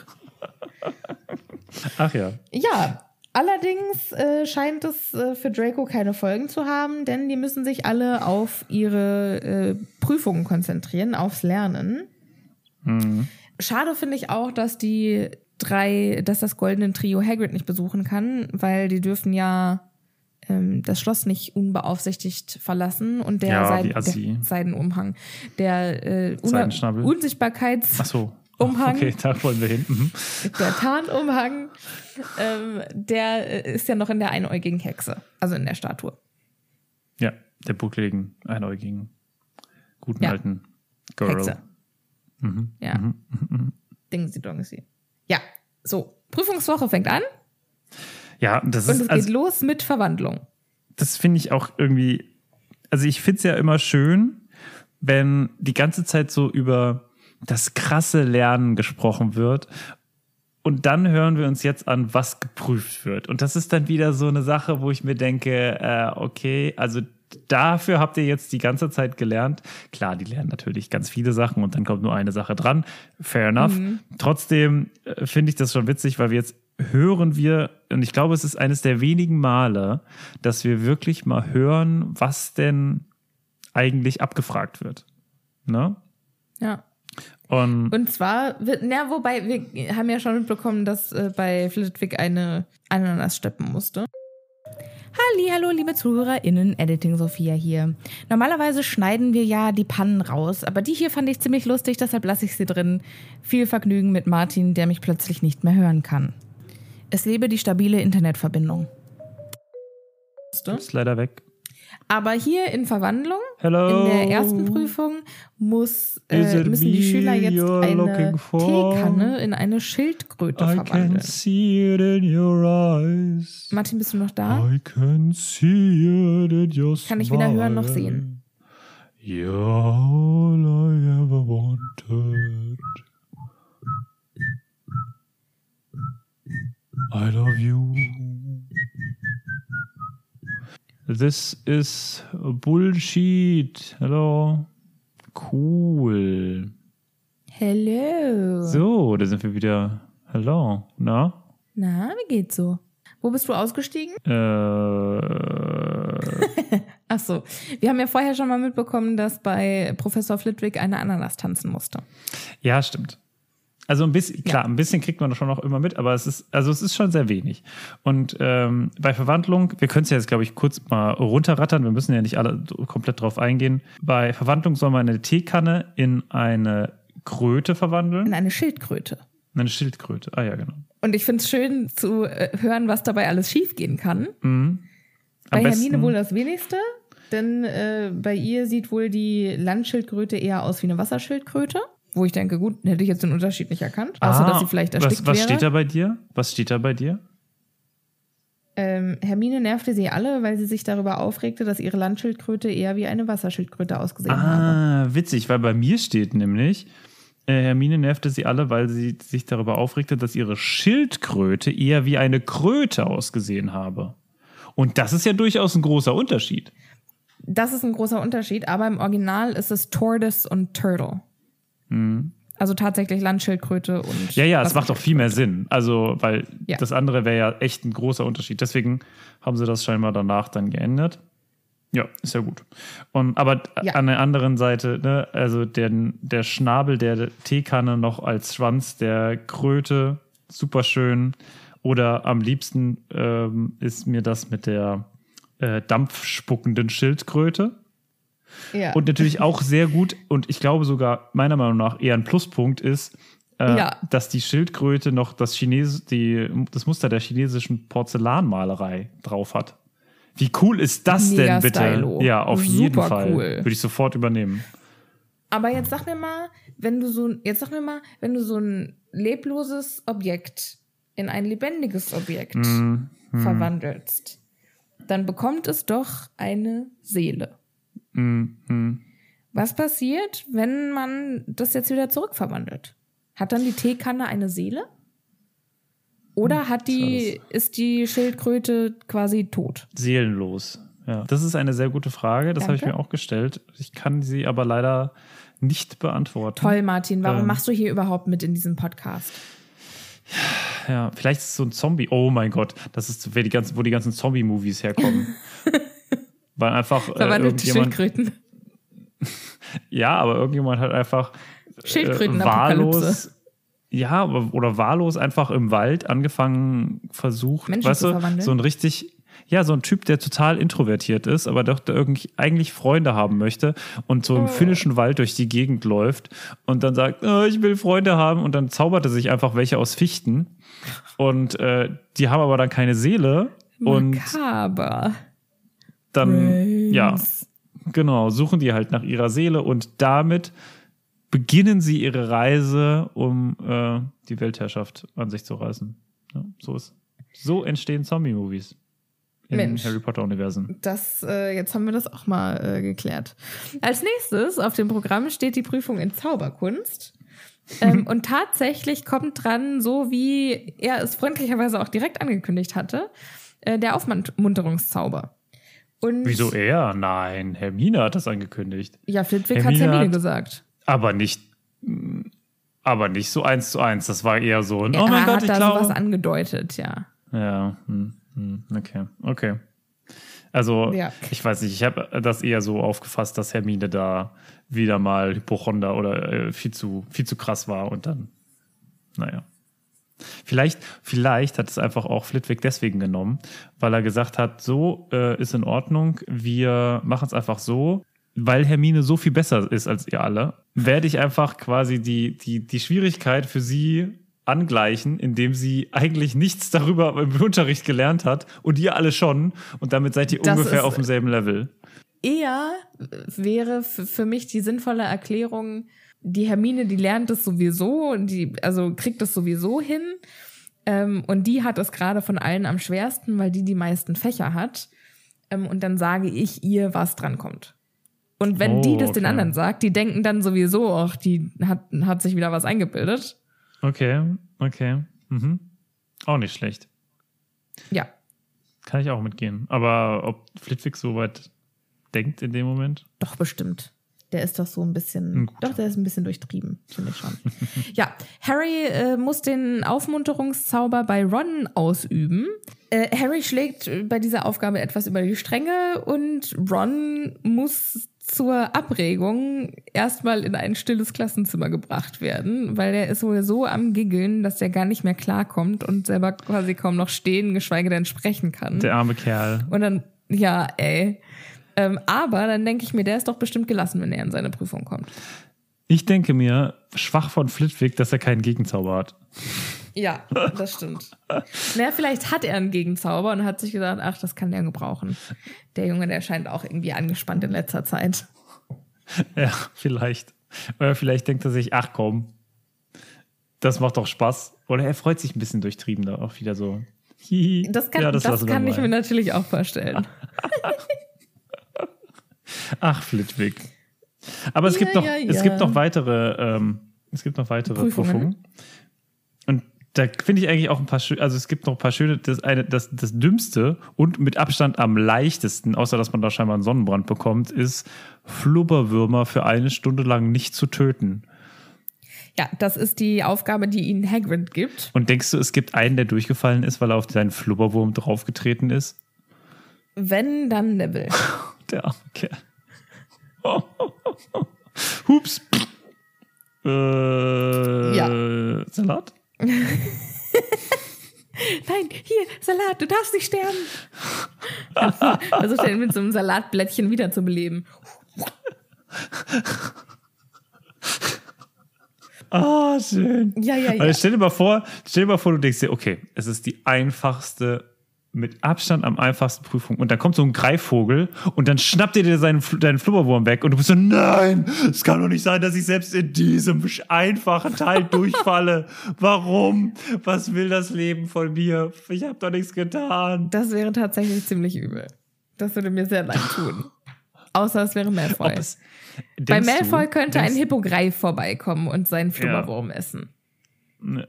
Ach ja. Ja, Allerdings äh, scheint es äh, für Draco keine Folgen zu haben, denn die müssen sich alle auf ihre äh, Prüfungen konzentrieren, aufs Lernen. Mhm. Schade finde ich auch, dass die drei, dass das goldene Trio Hagrid nicht besuchen kann, weil die dürfen ja ähm, das Schloss nicht unbeaufsichtigt verlassen und der, ja, Seiden, der Seidenumhang, der äh, Unsichtbarkeits Ach so. Umhang. Okay, da wollen wir hin. Mhm. Der Tarnumhang, ähm, der ist ja noch in der einäugigen Hexe, also in der Statue. Ja, der buckligen, einäugigen, guten ja. alten Girl. Hexe. Mhm. Ja. Mhm. mhm. Dingsy Dongsy. Ja, so. Prüfungswoche fängt an. Ja, das ist. Und es also, geht los mit Verwandlung. Das finde ich auch irgendwie. Also, ich finde es ja immer schön, wenn die ganze Zeit so über das krasse Lernen gesprochen wird und dann hören wir uns jetzt an, was geprüft wird. Und das ist dann wieder so eine Sache, wo ich mir denke, äh, okay, also dafür habt ihr jetzt die ganze Zeit gelernt. Klar, die lernen natürlich ganz viele Sachen und dann kommt nur eine Sache dran. Fair enough. Mhm. Trotzdem äh, finde ich das schon witzig, weil wir jetzt hören wir, und ich glaube, es ist eines der wenigen Male, dass wir wirklich mal hören, was denn eigentlich abgefragt wird. Ne? Ja. Und, und zwar, na, wobei, wir haben ja schon mitbekommen, dass äh, bei Flitwick eine Ananas steppen musste. Halli, hallo, liebe ZuhörerInnen, Editing Sophia hier. Normalerweise schneiden wir ja die Pannen raus, aber die hier fand ich ziemlich lustig, deshalb lasse ich sie drin. Viel Vergnügen mit Martin, der mich plötzlich nicht mehr hören kann. Es lebe die stabile Internetverbindung. Ist leider weg. Aber hier in Verwandlung, Hello. in der ersten Prüfung, muss, äh, müssen die Schüler jetzt eine Teekanne in eine Schildkröte I verwandeln. Can see it in your eyes. Martin, bist du noch da? I can see it in your Kann ich weder hören noch sehen. You're all I ever wanted. I love you. This is Bullshit. Hello. Cool. Hello. So, da sind wir wieder. Hello. Na? Na, wie geht's so? Wo bist du ausgestiegen? Äh. Ach so. Wir haben ja vorher schon mal mitbekommen, dass bei Professor Flitwick eine Ananas tanzen musste. Ja, stimmt. Also ein bisschen, klar, ja. ein bisschen kriegt man schon noch immer mit, aber es ist, also es ist schon sehr wenig. Und ähm, bei Verwandlung, wir können es ja jetzt, glaube ich, kurz mal runterrattern, wir müssen ja nicht alle komplett drauf eingehen. Bei Verwandlung soll man eine Teekanne in eine Kröte verwandeln. In eine Schildkröte. In eine Schildkröte, ah ja, genau. Und ich finde es schön zu äh, hören, was dabei alles schiefgehen kann. Mhm. Bei Hermine wohl das wenigste, denn äh, bei ihr sieht wohl die Landschildkröte eher aus wie eine Wasserschildkröte wo ich denke, gut, hätte ich jetzt den Unterschied nicht erkannt, außer ah, dass sie vielleicht erstickt was, was wäre. steht da bei dir? Was steht da bei dir? Ähm, Hermine nervte sie alle, weil sie sich darüber aufregte, dass ihre Landschildkröte eher wie eine Wasserschildkröte ausgesehen ah, habe. Ah, witzig, weil bei mir steht nämlich, äh, Hermine nervte sie alle, weil sie sich darüber aufregte, dass ihre Schildkröte eher wie eine Kröte ausgesehen habe. Und das ist ja durchaus ein großer Unterschied. Das ist ein großer Unterschied, aber im Original ist es Tortoise und Turtle. Mhm. Also tatsächlich Landschildkröte und. Ja, ja, es macht doch viel mehr Sinn. Also, weil ja. das andere wäre ja echt ein großer Unterschied. Deswegen haben sie das scheinbar danach dann geändert. Ja, ist ja gut. Und, aber ja. an der anderen Seite, ne, also der, der Schnabel der Teekanne noch als Schwanz der Kröte, super schön. Oder am liebsten ähm, ist mir das mit der äh, dampfspuckenden Schildkröte. Ja. Und natürlich auch sehr gut und ich glaube sogar meiner Meinung nach eher ein Pluspunkt ist, äh, ja. dass die Schildkröte noch das, Chines die, das Muster der chinesischen Porzellanmalerei drauf hat. Wie cool ist das Mega denn bitte? Stylo. Ja, auf Super jeden Fall. Cool. Würde ich sofort übernehmen. Aber jetzt sag mir mal, wenn du so, jetzt sag mir mal, wenn du so ein lebloses Objekt in ein lebendiges Objekt mm, mm. verwandelst, dann bekommt es doch eine Seele. Mhm. Was passiert, wenn man das jetzt wieder zurückverwandelt? Hat dann die Teekanne eine Seele? Oder hm, hat die, ist die Schildkröte quasi tot? Seelenlos. Ja, das ist eine sehr gute Frage. Das habe ich mir auch gestellt. Ich kann sie aber leider nicht beantworten. Toll, Martin. Warum ähm, machst du hier überhaupt mit in diesem Podcast? Ja, vielleicht ist es so ein Zombie. Oh mein Gott, das ist, die ganzen, wo die ganzen Zombie-Movies herkommen. Weil einfach. Äh, Verwandelte Schildkröten. ja, aber irgendjemand hat einfach Schildkröten äh, wahllos. Ja, oder wahllos einfach im Wald angefangen, versucht, Menschen weißt du, so ein richtig, ja, so ein Typ, der total introvertiert ist, aber doch irgendwie eigentlich Freunde haben möchte und so im oh. finnischen Wald durch die Gegend läuft und dann sagt, oh, ich will Freunde haben und dann zaubert er sich einfach welche aus Fichten und äh, die haben aber dann keine Seele. Makaber. Und dann, Brains. ja, genau, suchen die halt nach ihrer Seele und damit beginnen sie ihre Reise, um äh, die Weltherrschaft an sich zu reißen. Ja, so ist. So entstehen Zombie-Movies. im Mensch. Harry Potter-Universum. Das, äh, jetzt haben wir das auch mal äh, geklärt. Als nächstes auf dem Programm steht die Prüfung in Zauberkunst. ähm, und tatsächlich kommt dran, so wie er es freundlicherweise auch direkt angekündigt hatte, äh, der Aufmunterungszauber. Und Wieso er? Nein, Hermine hat das angekündigt. Ja, Flitwick hat Hermine Hermine hat- gesagt. Aber nicht, aber nicht so eins zu eins. Das war eher so ein, Er oh mein hat Gott, ich da sowas glaube. angedeutet, ja. Ja, hm, hm, okay, okay. Also, Ja. ich weiß nicht, ich habe das eher so aufgefasst, dass Hermine da wieder mal Hypochonder oder äh, viel, zu, viel zu krass war und dann, naja. Vielleicht, vielleicht hat es einfach auch Flitwick deswegen genommen, weil er gesagt hat, so äh, ist in Ordnung, wir machen es einfach so, weil Hermine so viel besser ist als ihr alle, werde ich einfach quasi die, die, die Schwierigkeit für sie angleichen, indem sie eigentlich nichts darüber im Unterricht gelernt hat und ihr alle schon und damit seid ihr Das ungefähr auf demselben Level. Eher wäre f- für mich die sinnvolle Erklärung, die Hermine, die lernt es sowieso und die, also kriegt es sowieso hin. Ähm, und die hat es gerade von allen am schwersten, weil die die meisten Fächer hat. Ähm, und dann sage ich ihr, was dran kommt. Und wenn Oh, die das den okay. anderen sagt, die denken dann sowieso, ach, die hat, hat sich wieder was eingebildet. Okay, okay. Mhm. Auch nicht schlecht. Ja, Kann ich auch mitgehen. Aber ob Flitwick so weit denkt in dem Moment? Doch, bestimmt. Der ist doch so ein bisschen, doch, der ist ein bisschen durchtrieben, finde ich schon. ja, Harry äh, muss den Aufmunterungszauber bei Ron ausüben. Äh, Harry schlägt bei dieser Aufgabe etwas über die Stränge und Ron muss zur Abregung erstmal in ein stilles Klassenzimmer gebracht werden, weil der ist wohl so am Giggeln, dass der gar nicht mehr klarkommt und selber quasi kaum noch stehen, geschweige denn sprechen kann. Der arme Kerl. Und dann, ja, ey. Ähm, aber dann denke ich mir, der ist doch bestimmt gelassen, wenn er in seine Prüfung kommt. Ich denke mir, schwach von Flitwick, dass er keinen Gegenzauber hat. Ja, das stimmt. naja, vielleicht hat er einen Gegenzauber und hat sich gedacht, ach, das kann der gebrauchen. Der Junge, der scheint auch irgendwie angespannt in letzter Zeit. Ja, vielleicht. Oder vielleicht denkt er sich, ach komm, das macht doch Spaß. Oder er freut sich ein bisschen durchtrieben da auch wieder so. Hihi. Das kann, Ja, das wir kann ich mir natürlich auch vorstellen. Ach, Flitwick. Aber es Ja, gibt noch, ja, es ja. gibt noch weitere, ähm, es gibt noch weitere Prüfungen. Prüfungen. Und da finde ich eigentlich auch ein paar schöne, also es gibt noch ein paar schöne, das eine, das, das dümmste und mit Abstand am leichtesten, außer dass man da scheinbar einen Sonnenbrand bekommt, ist Flubberwürmer für eine Stunde lang nicht zu töten. Ja, das ist die Aufgabe, die ihnen Hagrid gibt. Und denkst du, es gibt einen, der durchgefallen ist, weil er auf seinen Flubberwurm draufgetreten ist? Wenn, dann Neville. Der arme Kerl. Hups. Äh, Ja. Salat? Nein, hier, Salat, du darfst nicht sterben. Versucht er ihn mit so einem Salatblättchen wiederzubeleben. Ah, schön. Ja, ja, ja. Also stell dir mal vor, stell dir mal vor, du denkst dir, okay, es ist die einfachste, mit Abstand am einfachsten Prüfung. Und dann kommt so ein Greifvogel und dann schnappt er dir seinen, deinen Flubberwurm weg und du bist so, nein, es kann doch nicht sein, dass ich selbst in diesem einfachen Teil durchfalle. Warum? Was will das Leben von mir? Ich habe doch nichts getan. Das wäre tatsächlich ziemlich übel. Das würde mir sehr leid tun. Außer es wäre Malfoy. Es- Bei denkst du- Malfoy könnte ein denkst- Hippogreif vorbeikommen und seinen Flubberwurm essen. Ne.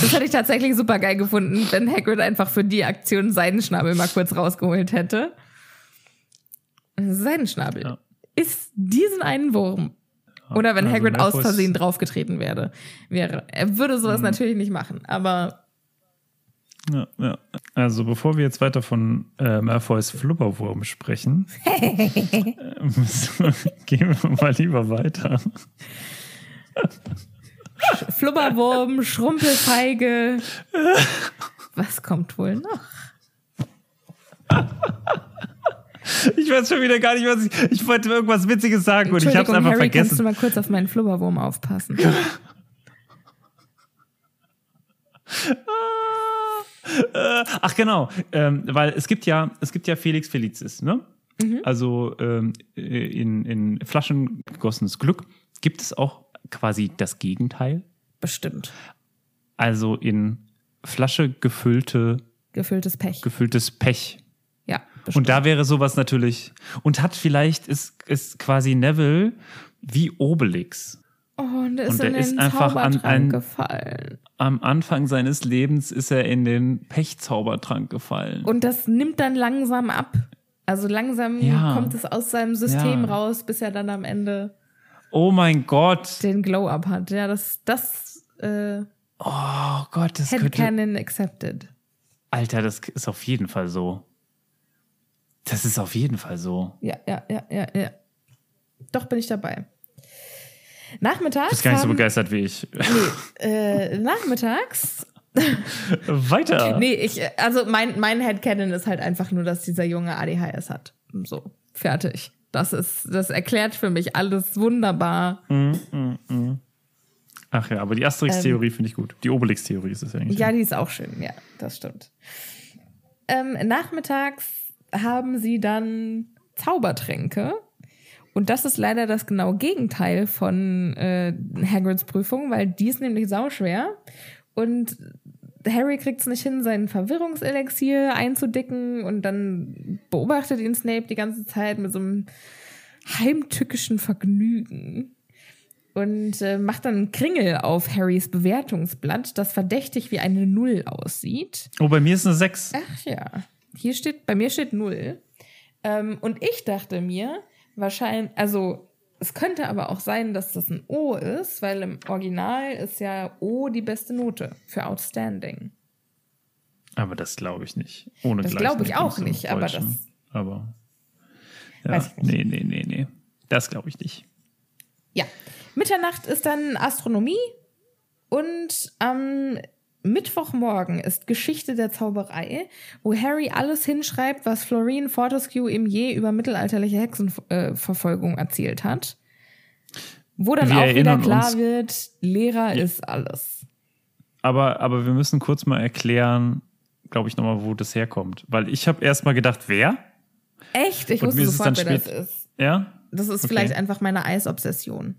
Das hätte ich tatsächlich super geil gefunden, wenn Hagrid einfach für die Aktion Seidenschnabel mal kurz rausgeholt hätte. Seidenschnabel. Ja. Ist diesen einen Wurm. Oder wenn also Hagrid aus Malfoys- Versehen draufgetreten wäre, wäre. Er würde sowas natürlich nicht machen, aber Ja, ja. Also bevor wir jetzt weiter von äh, Malfoys Flubberwurm sprechen, äh, gehen wir mal lieber weiter. Flubberwurm, Schrumpelfeige. Was kommt wohl noch? Ich weiß schon wieder gar nicht, was ich. Ich wollte irgendwas Witziges sagen und ich habe es einfach Harry, kannst du vergessen. mal kurz auf meinen Flubberwurm aufpassen? Äh, ach genau, ähm, weil es gibt ja, es gibt ja Felix Felicis, ne? Mhm. Also ähm, in, in Flaschen gegossenes Glück gibt es auch quasi das Gegenteil. Bestimmt. Also in Flasche gefüllte, Gefülltes Pech. gefülltes Pech Und da wäre sowas natürlich. Und hat vielleicht, ist, ist quasi Neville wie Obelix. Oh, und ist Und den ist einfach an ein- gefallen. Am Anfang seines Lebens ist er in den Pechzaubertrank gefallen. Und das nimmt dann langsam ab. Also langsam Ja. kommt es aus seinem System Ja. raus, bis er dann am Ende oh mein Gott. den Glow-Up hat. Ja, das, das äh, Oh Gott, das könnte. Headcanon accepted. Alter, das ist auf jeden Fall so. Das ist auf jeden Fall so. Ja, ja, ja, ja, ja. Doch bin ich dabei. Du Nachmittags. bist gar nicht so haben- begeistert wie ich. äh, nachmittags. Weiter. Nee, ich, also mein, mein Headcanon ist halt einfach nur, dass dieser Junge ADHS hat. So, fertig. Das ist, das erklärt für mich alles wunderbar. Ach ja, aber die Asterix-Theorie finde ich gut. Die Obelix-Theorie ist es eigentlich. Ähm, Ja, die ist auch schön, ja, das stimmt. Ähm, nachmittags haben sie dann Zaubertränke. Und das ist leider das genaue Gegenteil von äh, Hagrids Prüfung, weil die ist nämlich sauschwer. Und Harry kriegt es nicht hin, seinen Verwirrungselixier einzudicken. Und dann beobachtet ihn Snape die ganze Zeit mit so einem heimtückischen Vergnügen und äh, macht dann einen Kringel auf Harrys Bewertungsblatt, das verdächtig wie eine Null aussieht. Oh, bei mir ist eine 6. Ach ja, hier steht, bei mir steht Null. Ähm, und ich dachte mir, wahrscheinlich, also es könnte aber auch sein, dass das ein O ist, weil im Original ist ja O die beste Note für Outstanding. Aber das glaube ich nicht. Ohne Das glaube ich auch nicht, aber das- Aber. Ja, Weiß ich nee, nee, nee, nee. Das glaube ich nicht. Ja, Mitternacht ist dann Astronomie und am Mittwochmorgen ist Geschichte der Zauberei, wo Harry alles hinschreibt, was Florine Fortescue ihm je über mittelalterliche Hexenverfolgung erzählt hat. Wo dann Wir auch wieder klar uns- wird, Lehrer ist alles. Aber, aber wir müssen kurz mal erklären, glaube ich, nochmal, wo das herkommt. Weil ich habe erst mal gedacht, wer? Echt? Ich Und wusste sofort, wer das ist. Ja? Das ist Okay. vielleicht einfach meine Eisobsession.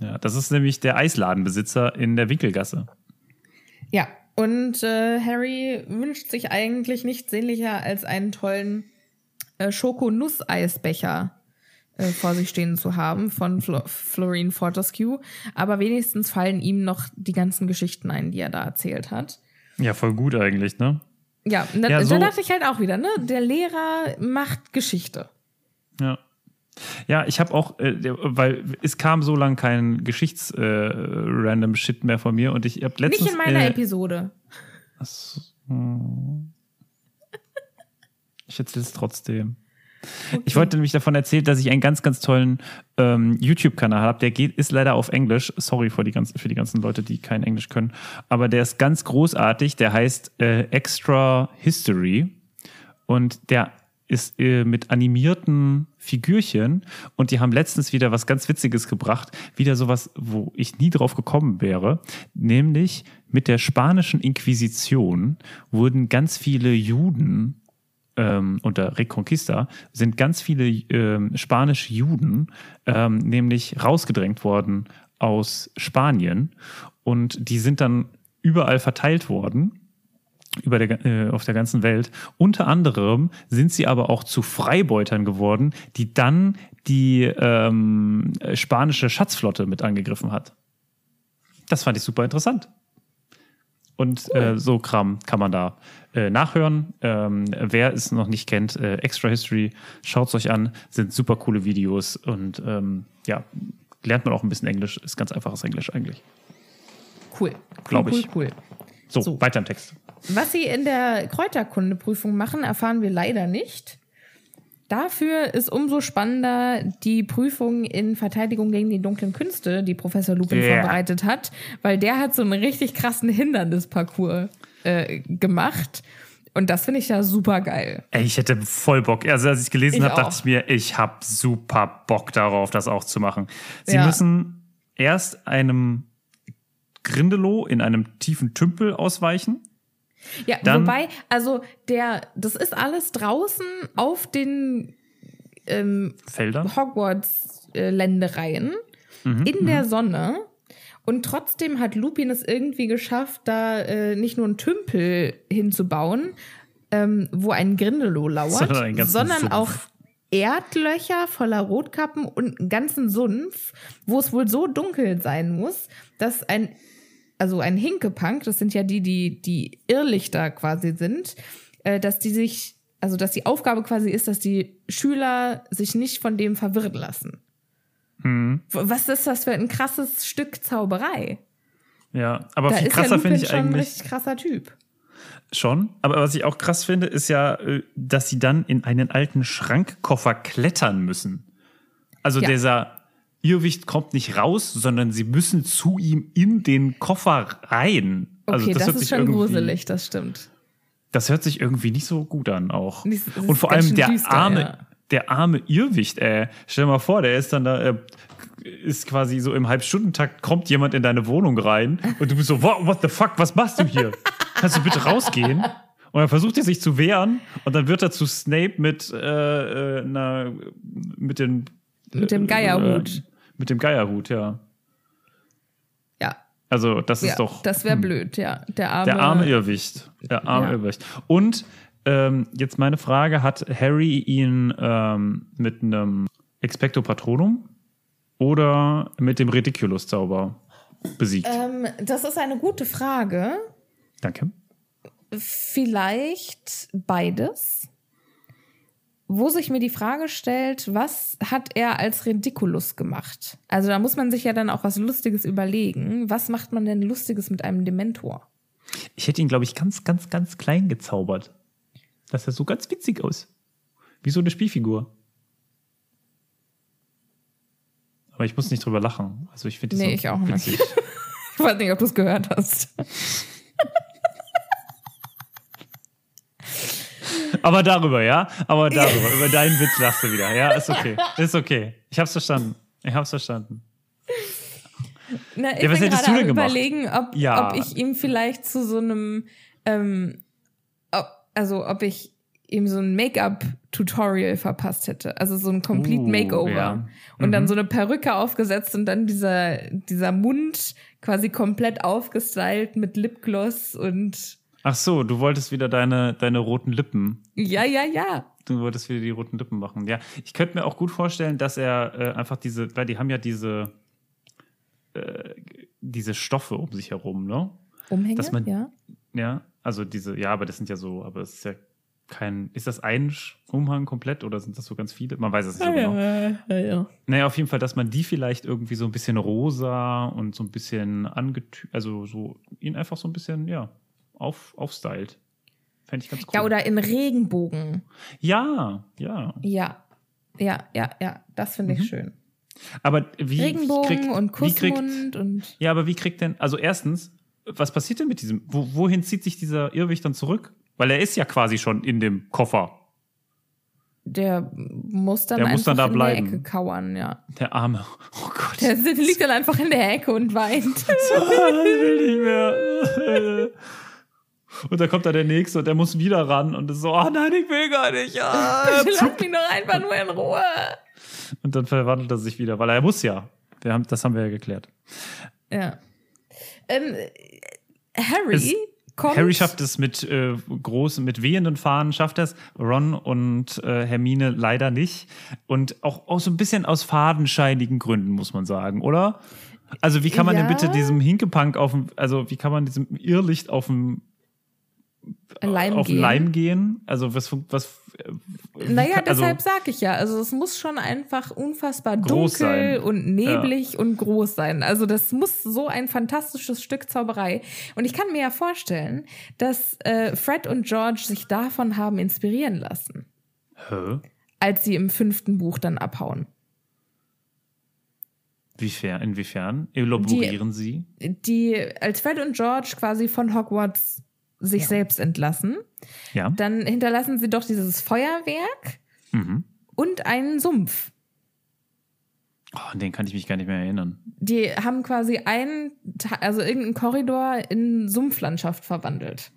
Ja, das ist nämlich der Eisladenbesitzer in der Winkelgasse. Ja, und äh, Harry wünscht sich eigentlich nichts sehnlicher als einen tollen äh, Schoko-Nuss-Eisbecher äh, vor sich stehen zu haben von Flo Florine Fortescue. Aber wenigstens fallen ihm noch die ganzen Geschichten ein, die er da erzählt hat. Ja, voll gut eigentlich, ne? Ja, da, Ja, so- da dachte ich halt auch wieder, ne? Der Lehrer macht Geschichte. Ja. Ja, ich habe auch, äh, weil es kam so lang kein Geschichts-random Shit mehr von mir und ich habe letztens. Nicht in meiner äh, Episode. Ich erzähle es trotzdem. Ich wollte nämlich davon erzählen, dass ich einen ganz, ganz tollen ähm, YouTube-Kanal habe. Der geht, ist leider auf Englisch. Sorry für die, ganzen, für die ganzen Leute, die kein Englisch können. Aber der ist ganz großartig. Der heißt äh, Extra History. Und der ist äh, mit animierten Figürchen. Und die haben letztens wieder was ganz Witziges gebracht. Wieder sowas, wo ich nie drauf gekommen wäre. Nämlich mit der spanischen Inquisition wurden ganz viele Juden ähm, unter Reconquista sind ganz viele ähm, spanische Juden ähm, nämlich rausgedrängt worden aus Spanien und die sind dann überall verteilt worden über der, äh, auf der ganzen Welt. Unter anderem sind sie aber auch zu Freibeutern geworden, die dann die ähm, spanische Schatzflotte mit angegriffen hat. Das fand ich super interessant. Und äh, so Kram kann man da äh, nachhören. Ähm, wer es noch nicht kennt, äh, Extra History, schaut es euch an. Sind super coole Videos und ähm, ja, lernt man auch ein bisschen Englisch. Ist ganz einfaches Englisch eigentlich. Cool. cool Glaub ich. Cool, cool. So, So. weiter im Text. Was sie in der Kräuterkundeprüfung machen, erfahren wir leider nicht. Dafür ist umso spannender die Prüfung in Verteidigung gegen die dunklen Künste, die Professor Lupin Yeah. vorbereitet hat, weil der hat so einen richtig krassen Hindernisparcours äh, gemacht. Und das finde ich ja super geil. Ey, ich hätte voll Bock. Also, als ich gelesen Ich habe, dachte ich mir, ich habe super Bock darauf, das auch zu machen. Sie Ja. müssen erst einem Grindelow in einem tiefen Tümpel ausweichen. Ja, Dann- wobei, also der, das ist alles draußen auf den ähm, Felder. Hogwarts-Ländereien in der Sonne. Und trotzdem hat Lupin es irgendwie geschafft, da äh, nicht nur einen Tümpel hinzubauen, ähm, wo ein Grindelow lauert, Sondern sondern auch Erdlöcher voller Rotkappen und einen ganzen Sumpf, wo es wohl so dunkel sein muss, dass ein, also ein Hinkepunk, das sind ja die, die, die Irrlichter quasi sind, äh, dass die sich, also dass die Aufgabe quasi ist, dass die Schüler sich nicht von dem verwirren lassen. W- Was ist das für ein krasses Stück Zauberei? Ja, aber da viel ist ja krasser finde ich schon ein eigentlich richtig krasser Typ. schon. Aber was ich auch krass finde, ist ja, äh, dass sie dann in einen alten Schrankkoffer klettern müssen. Also Ja. dieser Irrwicht kommt nicht raus, sondern sie müssen zu ihm in den Koffer rein. Also Okay, das, hört ist schon gruselig, das stimmt. Das hört sich irgendwie nicht so gut an auch. Das ist Und vor allem der düster, arme, ja. der arme Irrwicht, ey. Stell dir mal vor, der ist dann da, äh, ist quasi so im Halbstundentakt, kommt jemand in deine Wohnung rein und du bist so, what, what the fuck, was machst du hier? Kannst du bitte rausgehen? Und dann versucht er sich zu wehren und dann wird er zu Snape mit, äh, äh, einer, mit den, Mit dem Geierhut. Mit dem Geierhut, ja. Ja, Also, das ja ist doch. das wäre blöd, ja. Der arme, Der arme Irrwicht. Der arme Ja. Irrwicht. Und ähm, jetzt meine Frage: Hat Harry ihn ähm, mit einem Expecto Patronum oder mit dem Ridiculous-Zauber besiegt? Ähm, das ist eine gute Frage. Danke. Vielleicht beides. Wo sich mir die Frage stellt, was hat er als Ridiculus gemacht? Also da muss man sich ja dann auch was Lustiges überlegen. Was macht man denn Lustiges mit einem Dementor? Ich hätte ihn, glaube ich, ganz, ganz, ganz klein gezaubert. Das sah so ganz witzig aus. Wie so eine Spielfigur. Aber ich muss nicht drüber lachen. Also ich finde Nee, ich auch nicht. witzig. Ich weiß nicht, ob du es gehört hast. Aber darüber, ja? Aber darüber. über deinen Witz lachst du wieder. Ja, ist okay. Ist okay. Ich hab's verstanden. Ich hab's verstanden. Na, ich Ja, was bin gerade am überlegen, ob, Ja. ob ich ihm vielleicht zu so einem, ähm, ob, also ob ich ihm so ein Make-up-Tutorial verpasst hätte. Also so ein Complete Uh, Makeover. ja. Und dann Mhm. so eine Perücke aufgesetzt und dann dieser, dieser Mund quasi komplett aufgestylt mit Lipgloss und Ach so, du wolltest wieder deine, deine roten Lippen. ja, ja, ja. Du wolltest wieder die roten Lippen machen. Ja, ich könnte mir auch gut vorstellen, dass er äh, einfach diese, weil die haben ja diese, äh, diese Stoffe um sich herum, ne? Umhänge, Dass man- ja. Ja, also diese, ja, aber das sind ja so, aber es ist ja kein, ist das ein Umhang komplett oder sind das so ganz viele? Man weiß es nicht so genau. ja, ja, ja. Naja, auf jeden Fall, dass man die vielleicht irgendwie so ein bisschen rosa und so ein bisschen angetü, also so ihn einfach so ein bisschen, ja, auf, aufstylt. Fände ich ganz cool. Ja, oder in Regenbogen. Ja, ja. Ja. Ja, ja, ja. Das finde ich Mhm. schön. Aber wie Regenbogen kriegt, und wie kriegt, Kussmund und Ja, aber wie kriegt denn, also erstens, was passiert denn mit diesem, wo, wohin zieht sich dieser Irrwicht dann zurück? Weil er ist ja quasi schon in dem Koffer. der muss dann Der einfach muss dann da in bleiben. der Ecke kauern, ja. Der Arme. Oh Gott. Der liegt dann einfach in der Ecke und weint. ich will nicht mehr. Und da kommt da der Nächste und der muss wieder ran und ist so, oh nein, ich will gar nicht. Ah, Lass mich doch einfach nur in Ruhe. Und dann verwandelt er sich wieder, weil er muss ja. Wir haben, das haben wir ja geklärt. Ja. Ähm, Harry Es- kommt. Harry schafft es mit äh, großen, mit wehenden Fahnen, schafft es. Ron und äh, Hermine leider nicht. Und auch, auch so ein bisschen aus fadenscheinigen Gründen, muss man sagen, oder? Also, wie kann man denn Ja. bitte diesem Hinkepunk auf dem, also wie kann man diesem Irrlicht auf dem Leim auf gehen. Leim gehen? Also was was äh, Naja, kann- also, deshalb sag ich ja. Also es muss schon einfach unfassbar dunkel sein. und neblig und groß sein. Also das muss so ein fantastisches Stück Zauberei. Und ich kann mir ja vorstellen, dass äh, Fred und George sich davon haben inspirieren lassen, Hä? als sie im fünften Buch dann abhauen. Wiefern, inwiefern? Elaborieren Sie? Die, als Fred und George quasi von Hogwarts sich selbst entlassen, Ja. dann hinterlassen sie doch dieses Feuerwerk Mhm. und einen Sumpf. Oh, an den kann ich mich gar nicht mehr erinnern. Die haben quasi einen, also irgendeinen Korridor in Sumpflandschaft verwandelt.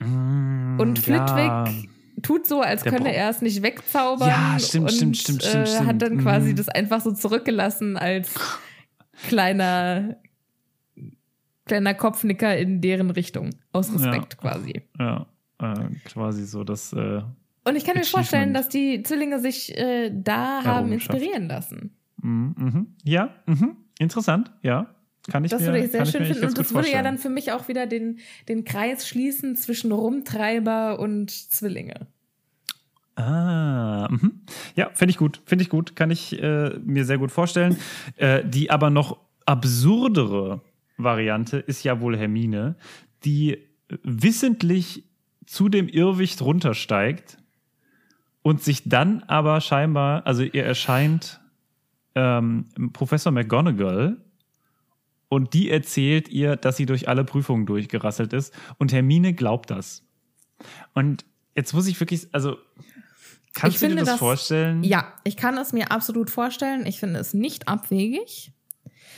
Und Flitwick ja. tut so, als Der könne er es nicht wegzaubern. Ja, stimmt, und, stimmt, stimmt, äh, stimmt, Hat dann quasi Mhm. das einfach so zurückgelassen als kleiner, kleiner Kopfnicker in deren Richtung. Aus Respekt quasi. Ja. äh, quasi so das. Äh, Und ich kann mir vorstellen, dass die Zwillinge sich äh, da haben inspirieren lassen. mhm, mhm. Ja, mhm. interessant, ja. Kann ich Das mir, würde ich sehr schön echt finden. Und das würde ja dann für mich auch wieder den, den Kreis schließen zwischen Rumtreiber und Zwillinge. Ah, mhm. ja, finde ich gut, finde ich gut, kann ich äh, mir sehr gut vorstellen. Äh, die aber noch absurdere Variante ist ja wohl Hermine, die wissentlich zu dem Irrwicht runtersteigt und sich dann aber scheinbar, also ihr erscheint ähm, Professor McGonagall und die erzählt ihr, dass sie durch alle Prüfungen durchgerasselt ist und Hermine glaubt das. Und jetzt muss ich wirklich, also kannst Ich du dir finde das, das- vorstellen? Ja, ich kann es mir absolut vorstellen. Ich finde es nicht abwegig.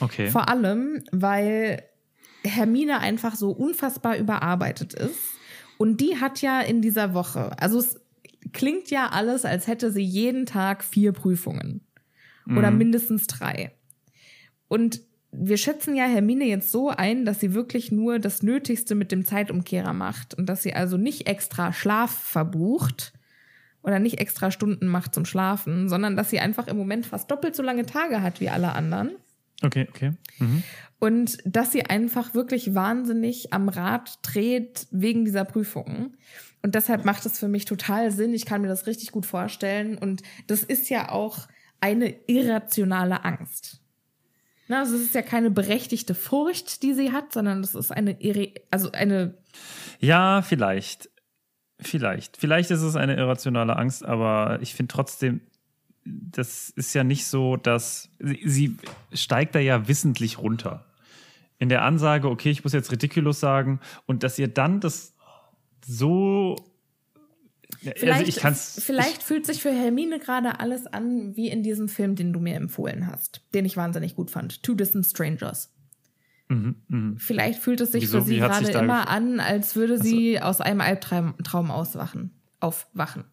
Okay. Vor allem, weil Hermine einfach so unfassbar überarbeitet ist. Und die hat ja in dieser Woche, also es klingt ja alles, als hätte sie jeden Tag vier Prüfungen. Oder mindestens drei. Und wir schätzen ja Hermine jetzt so ein, dass sie wirklich nur das Nötigste mit dem Zeitumkehrer macht und dass sie also nicht extra Schlaf verbucht oder nicht extra Stunden macht zum Schlafen, sondern dass sie einfach im Moment fast doppelt so lange Tage hat wie alle anderen. Okay, okay. Mhm. Und dass sie einfach wirklich wahnsinnig am Rad dreht wegen dieser Prüfungen. Und deshalb macht es für mich total Sinn. Ich kann mir das richtig gut vorstellen. Und das ist ja auch eine irrationale Angst. Na, also es ist ja keine berechtigte Furcht, die sie hat, sondern das ist eine, irre also eine, Ja, vielleicht. Vielleicht. Vielleicht ist es eine irrationale Angst, aber ich finde trotzdem, das ist ja nicht so, dass sie, sie steigt da ja wissentlich runter. In der Ansage, okay, ich muss jetzt ridiculous sagen und dass ihr dann das so. vielleicht, also ich kann's. vielleicht fühlt sich für Hermine gerade alles an, wie in diesem Film, den du mir empfohlen hast, den ich wahnsinnig gut fand. Two Distant Strangers. Mhm, mhm. Vielleicht fühlt es sich Wieso? für sie gerade immer an, als würde sie aus einem Albtraum Traum auswachen, aufwachen.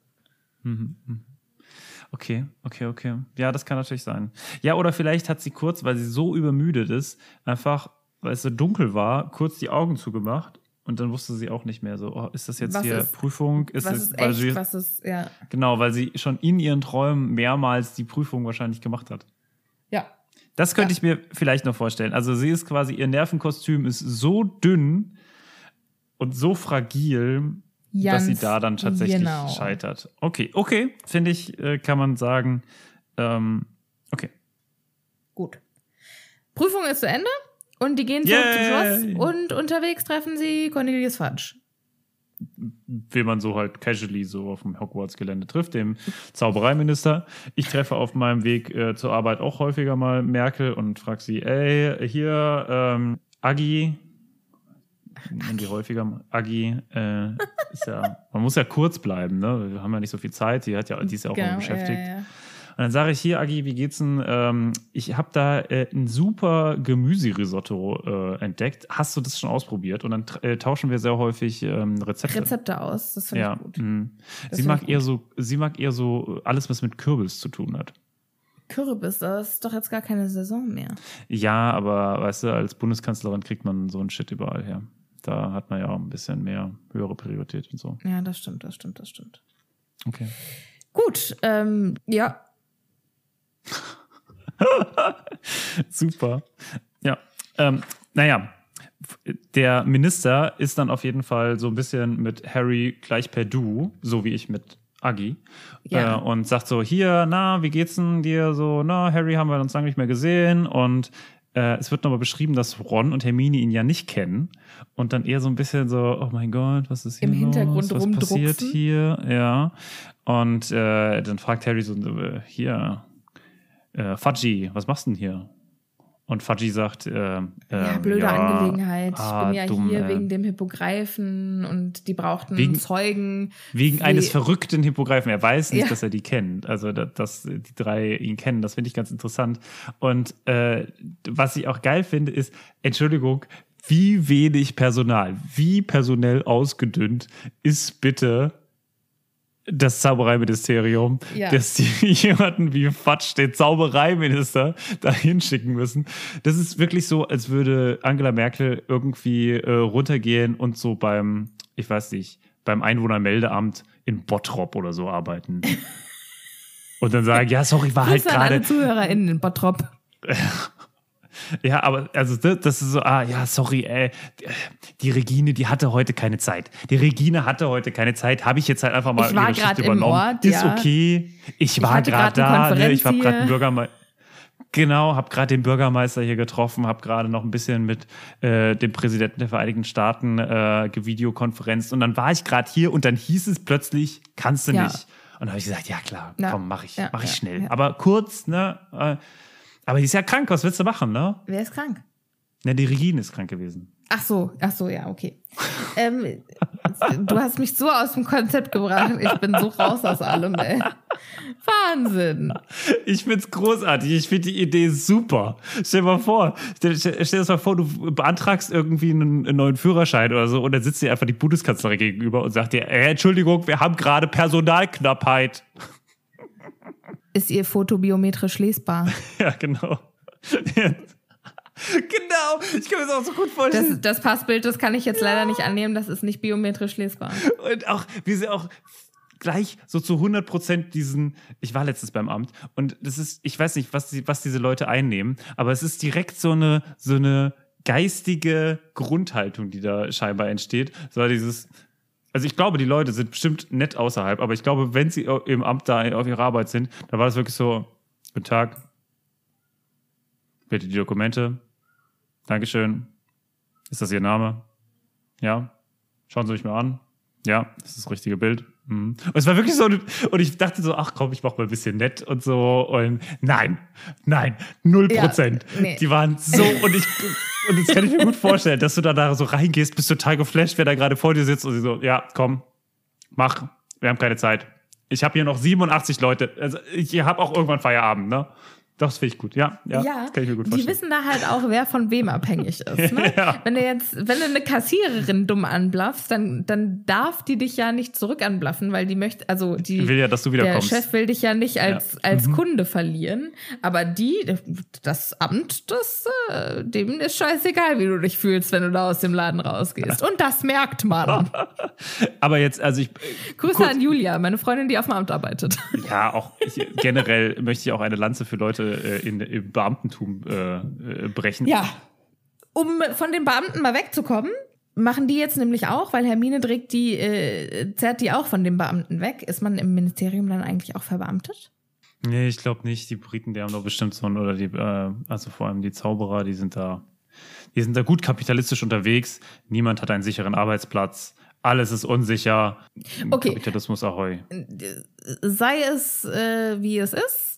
Okay, okay, okay. Ja, das kann natürlich sein. Ja, oder vielleicht hat sie kurz, weil sie so übermüdet ist, einfach, weil es so dunkel war, kurz die Augen zugemacht und dann wusste sie auch nicht mehr so, oh, ist das jetzt Was hier ist- Prüfung? Ist was es, ist weil echt, sie, was ist, ja. genau, weil sie schon in ihren Träumen mehrmals die Prüfung wahrscheinlich gemacht hat. Ja. Das könnte Ja. ich mir vielleicht noch vorstellen. Also sie ist quasi, ihr Nervenkostüm ist so dünn und so fragil, dass sie da dann tatsächlich genau. scheitert. Okay, okay, finde ich, äh, kann man sagen. Ähm, okay. Gut. Prüfung ist zu Ende und die gehen zurück Yay! zum Schloss und unterwegs treffen sie Cornelius Fudge. Wie man so halt casually so auf dem Hogwarts-Gelände trifft, dem Zaubereiminister. Ich treffe auf meinem Weg äh, zur Arbeit auch häufiger mal Merkel und frage sie, ey, hier, ähm, Agi, nennen die häufiger Agi, äh, ist ja, man muss ja kurz bleiben, ne? Wir haben ja nicht so viel Zeit, die hat ja, die ist ja auch immer beschäftigt. Genau, Ja, ja. Und dann sage ich hier, Agi, wie geht's denn? Ähm, ich habe da äh, ein super Gemüserisotto äh, entdeckt. Hast du das schon ausprobiert? Und dann äh, tauschen wir sehr häufig ähm, Rezepte. Rezepte aus, das finde ja. ich gut. mhm. Sie mag ich eher gut. so, sie mag eher so alles, was mit Kürbis zu tun hat. Kürbis, das ist doch jetzt gar keine Saison mehr. Ja, aber weißt du, als Bundeskanzlerin kriegt man so einen Shit überall her. Da hat man ja auch ein bisschen mehr höhere Priorität und so. Ja, das stimmt, das stimmt, das stimmt. Okay. Gut, ähm, ja, Super. Ja. Ähm, naja, der Minister ist dann auf jeden Fall so ein bisschen mit Harry gleich per Du, so wie ich mit Agi. Ja. Äh, und sagt so: Hier, na, wie geht's denn dir? So, na, Harry haben wir uns lange nicht mehr gesehen. Und äh, es wird nochmal beschrieben, dass Ron und Hermine ihn ja nicht kennen. Und dann eher so ein bisschen so: Oh mein Gott, was ist hier Im Hintergrund los? Was passiert hier? Ja. Und äh, dann fragt Harry so: äh, Hier, äh, Fudgy, was machst du denn hier? Und Fudgy sagt, äh, ja, ähm, blöde ja, Angelegenheit. Ich ah, bin ja dumm, hier äh, wegen dem Hippogreifen und die brauchten Wegen- Zeugen. Wegen eines verrückten Hippogreifen. Er weiß nicht, Ja. dass er die kennt. Also, da- dass die drei ihn kennen. Das finde ich ganz interessant. Und äh, was ich auch geil finde, ist, Entschuldigung, wie wenig Personal, wie personell ausgedünnt ist bitte das Zaubereiministerium, Ja. dass die jemanden wie Fatsch, den Zaubereiminister, da hinschicken müssen. Das ist wirklich so, als würde Angela Merkel irgendwie äh, runtergehen und so beim, ich weiß nicht, beim Einwohnermeldeamt in Bottrop oder so arbeiten. Und dann sagen, ja, sorry, war halt Grüße gerade. ZuhörerInnen in Bottrop. Ja, aber also das, ist so, ah, ja, sorry, ey, die Regine, die hatte heute keine Zeit. Die Regine hatte heute keine Zeit. Habe ich jetzt halt einfach mal Ich war ihre grad im übernommen. Ort, ist ja. okay. Ich war gerade da, ne? ich war Konferenz gerade hier. Bürgermeister. Genau, habe gerade den Bürgermeister hier getroffen, habe gerade noch ein bisschen mit äh, dem Präsidenten der Vereinigten Staaten äh, gevideokonferenzt und dann war ich gerade hier und dann hieß es plötzlich, kannst du Ja. nicht. Und dann habe ich gesagt, ja klar, Ja. komm, mach ich, Ja, mach ich schnell. Aber kurz, ne? Äh, aber die ist ja krank, was willst du machen, ne? Wer ist krank? Ne, die Regine ist krank gewesen. Ach so, ach so, ja, okay. ähm, du hast mich so aus dem Konzept gebracht. Ich bin so raus aus allem, ey. Wahnsinn. Ich find's großartig. Ich finde die Idee super. Stell dir mal vor, stell, stell, stell dir das mal vor, du beantragst irgendwie einen, einen neuen Führerschein oder so und dann sitzt dir einfach die Bundeskanzlerin gegenüber und sagt dir, äh, Entschuldigung, wir haben gerade Personalknappheit. Ist ihr Foto biometrisch lesbar? Ja, genau. genau. Ich kann mir das auch so gut Das, vorstellen. das Passbild, das kann ich jetzt leider nicht annehmen, das ist nicht biometrisch lesbar. Und auch, wie sie auch gleich so zu 100 Prozent diesen, ich war letztens beim Amt und das ist, ich weiß nicht, was, die, was diese Leute einnehmen, aber es ist direkt so eine, so eine geistige Grundhaltung, die da scheinbar entsteht. So dieses, also ich glaube, die Leute sind bestimmt nett außerhalb, aber ich glaube, wenn sie im Amt da auf ihrer Arbeit sind, dann war das wirklich so, guten Tag, bitte die Dokumente, Dankeschön, ist das Ihr Name? Ja, schauen Sie mich mal an. Ja, das ist das richtige Bild. Mhm. Und es war wirklich so, und ich dachte so, ach komm, ich mach mal ein bisschen nett und so. Und nein, nein, null Ja, Prozent. nee. Die waren so, und ich, und das kann ich mir gut vorstellen, dass du da, da so reingehst, bist total geflasht, wer da gerade vor dir sitzt und sie so, ja, komm, mach, wir haben keine Zeit. Ich habe hier noch 87 Leute. Also ich habe auch irgendwann Feierabend, ne? Das finde ich gut, ja, ja, das kann ich mir gut die vorstellen. wissen da halt auch, wer von wem abhängig ist. Ne? Ja. Wenn du jetzt, wenn du eine Kassiererin dumm anblaffst, dann, dann darf die dich ja nicht zurück anblaffen, weil die möchte, also die will ja, dass du der wiederkommst. Chef will dich ja nicht als, Ja. als Mhm. Kunde verlieren. Aber die, das Amt, das, äh, dem ist scheißegal, wie du dich fühlst, wenn du da aus dem Laden rausgehst. Und das merkt man. Aber jetzt, also ich, Grüße kurz- an Julia, meine Freundin, die auf dem Amt arbeitet. Ja, auch ich, generell möchte ich auch eine Lanze für Leute äh, in, im Beamtentum äh, äh, brechen. Ja. Um von den Beamten mal wegzukommen, machen die jetzt nämlich auch, weil Hermine trägt die, äh, zerrt die auch von den Beamten weg. Ist man im Ministerium dann eigentlich auch verbeamtet? Nee, ich glaube nicht. Die Briten, die haben doch bestimmt so ein, oder die, äh, also vor allem die Zauberer, die sind da, die sind da gut kapitalistisch unterwegs. Niemand hat einen sicheren Arbeitsplatz. Alles ist unsicher. Okay. Kapitalismus Ahoi. Sei es, äh, wie es ist.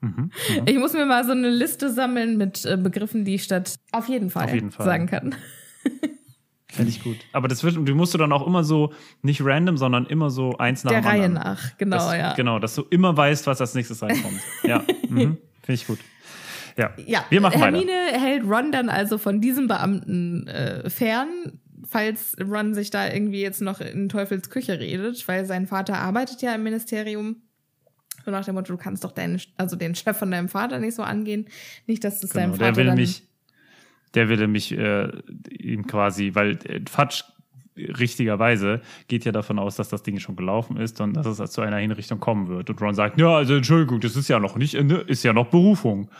Mhm. Ich muss mir mal so eine Liste sammeln mit äh, Begriffen, die ich statt auf jeden Fall, Auf jeden Fall. sagen kann. Finde ich gut. Aber das wird, die musst du dann auch immer so, nicht random, sondern immer so eins nach Der dem Reihe anderen. nach, genau, das, ja. Genau, dass du immer weißt, was als nächstes reinkommt. ja, mhm. finde ich gut. Ja, Ja, wir machen Hermine weiter. hält Ron dann also von diesem Beamten äh, fern, falls Ron sich da irgendwie jetzt noch in Teufels Küche redet, weil sein Vater arbeitet ja im Ministerium. So nach dem Motto, du kannst doch deinen, also den Chef von deinem Vater nicht so angehen. Nicht, dass es deinem Genau, Vater der will mich, der will mich äh, ihm quasi, weil äh, Fatsch richtigerweise geht ja davon aus, dass das Ding schon gelaufen ist und dass es zu einer Hinrichtung kommen wird. Und Ron sagt, ja, also Entschuldigung, das ist ja noch nicht, Ende, ist ja noch Berufung.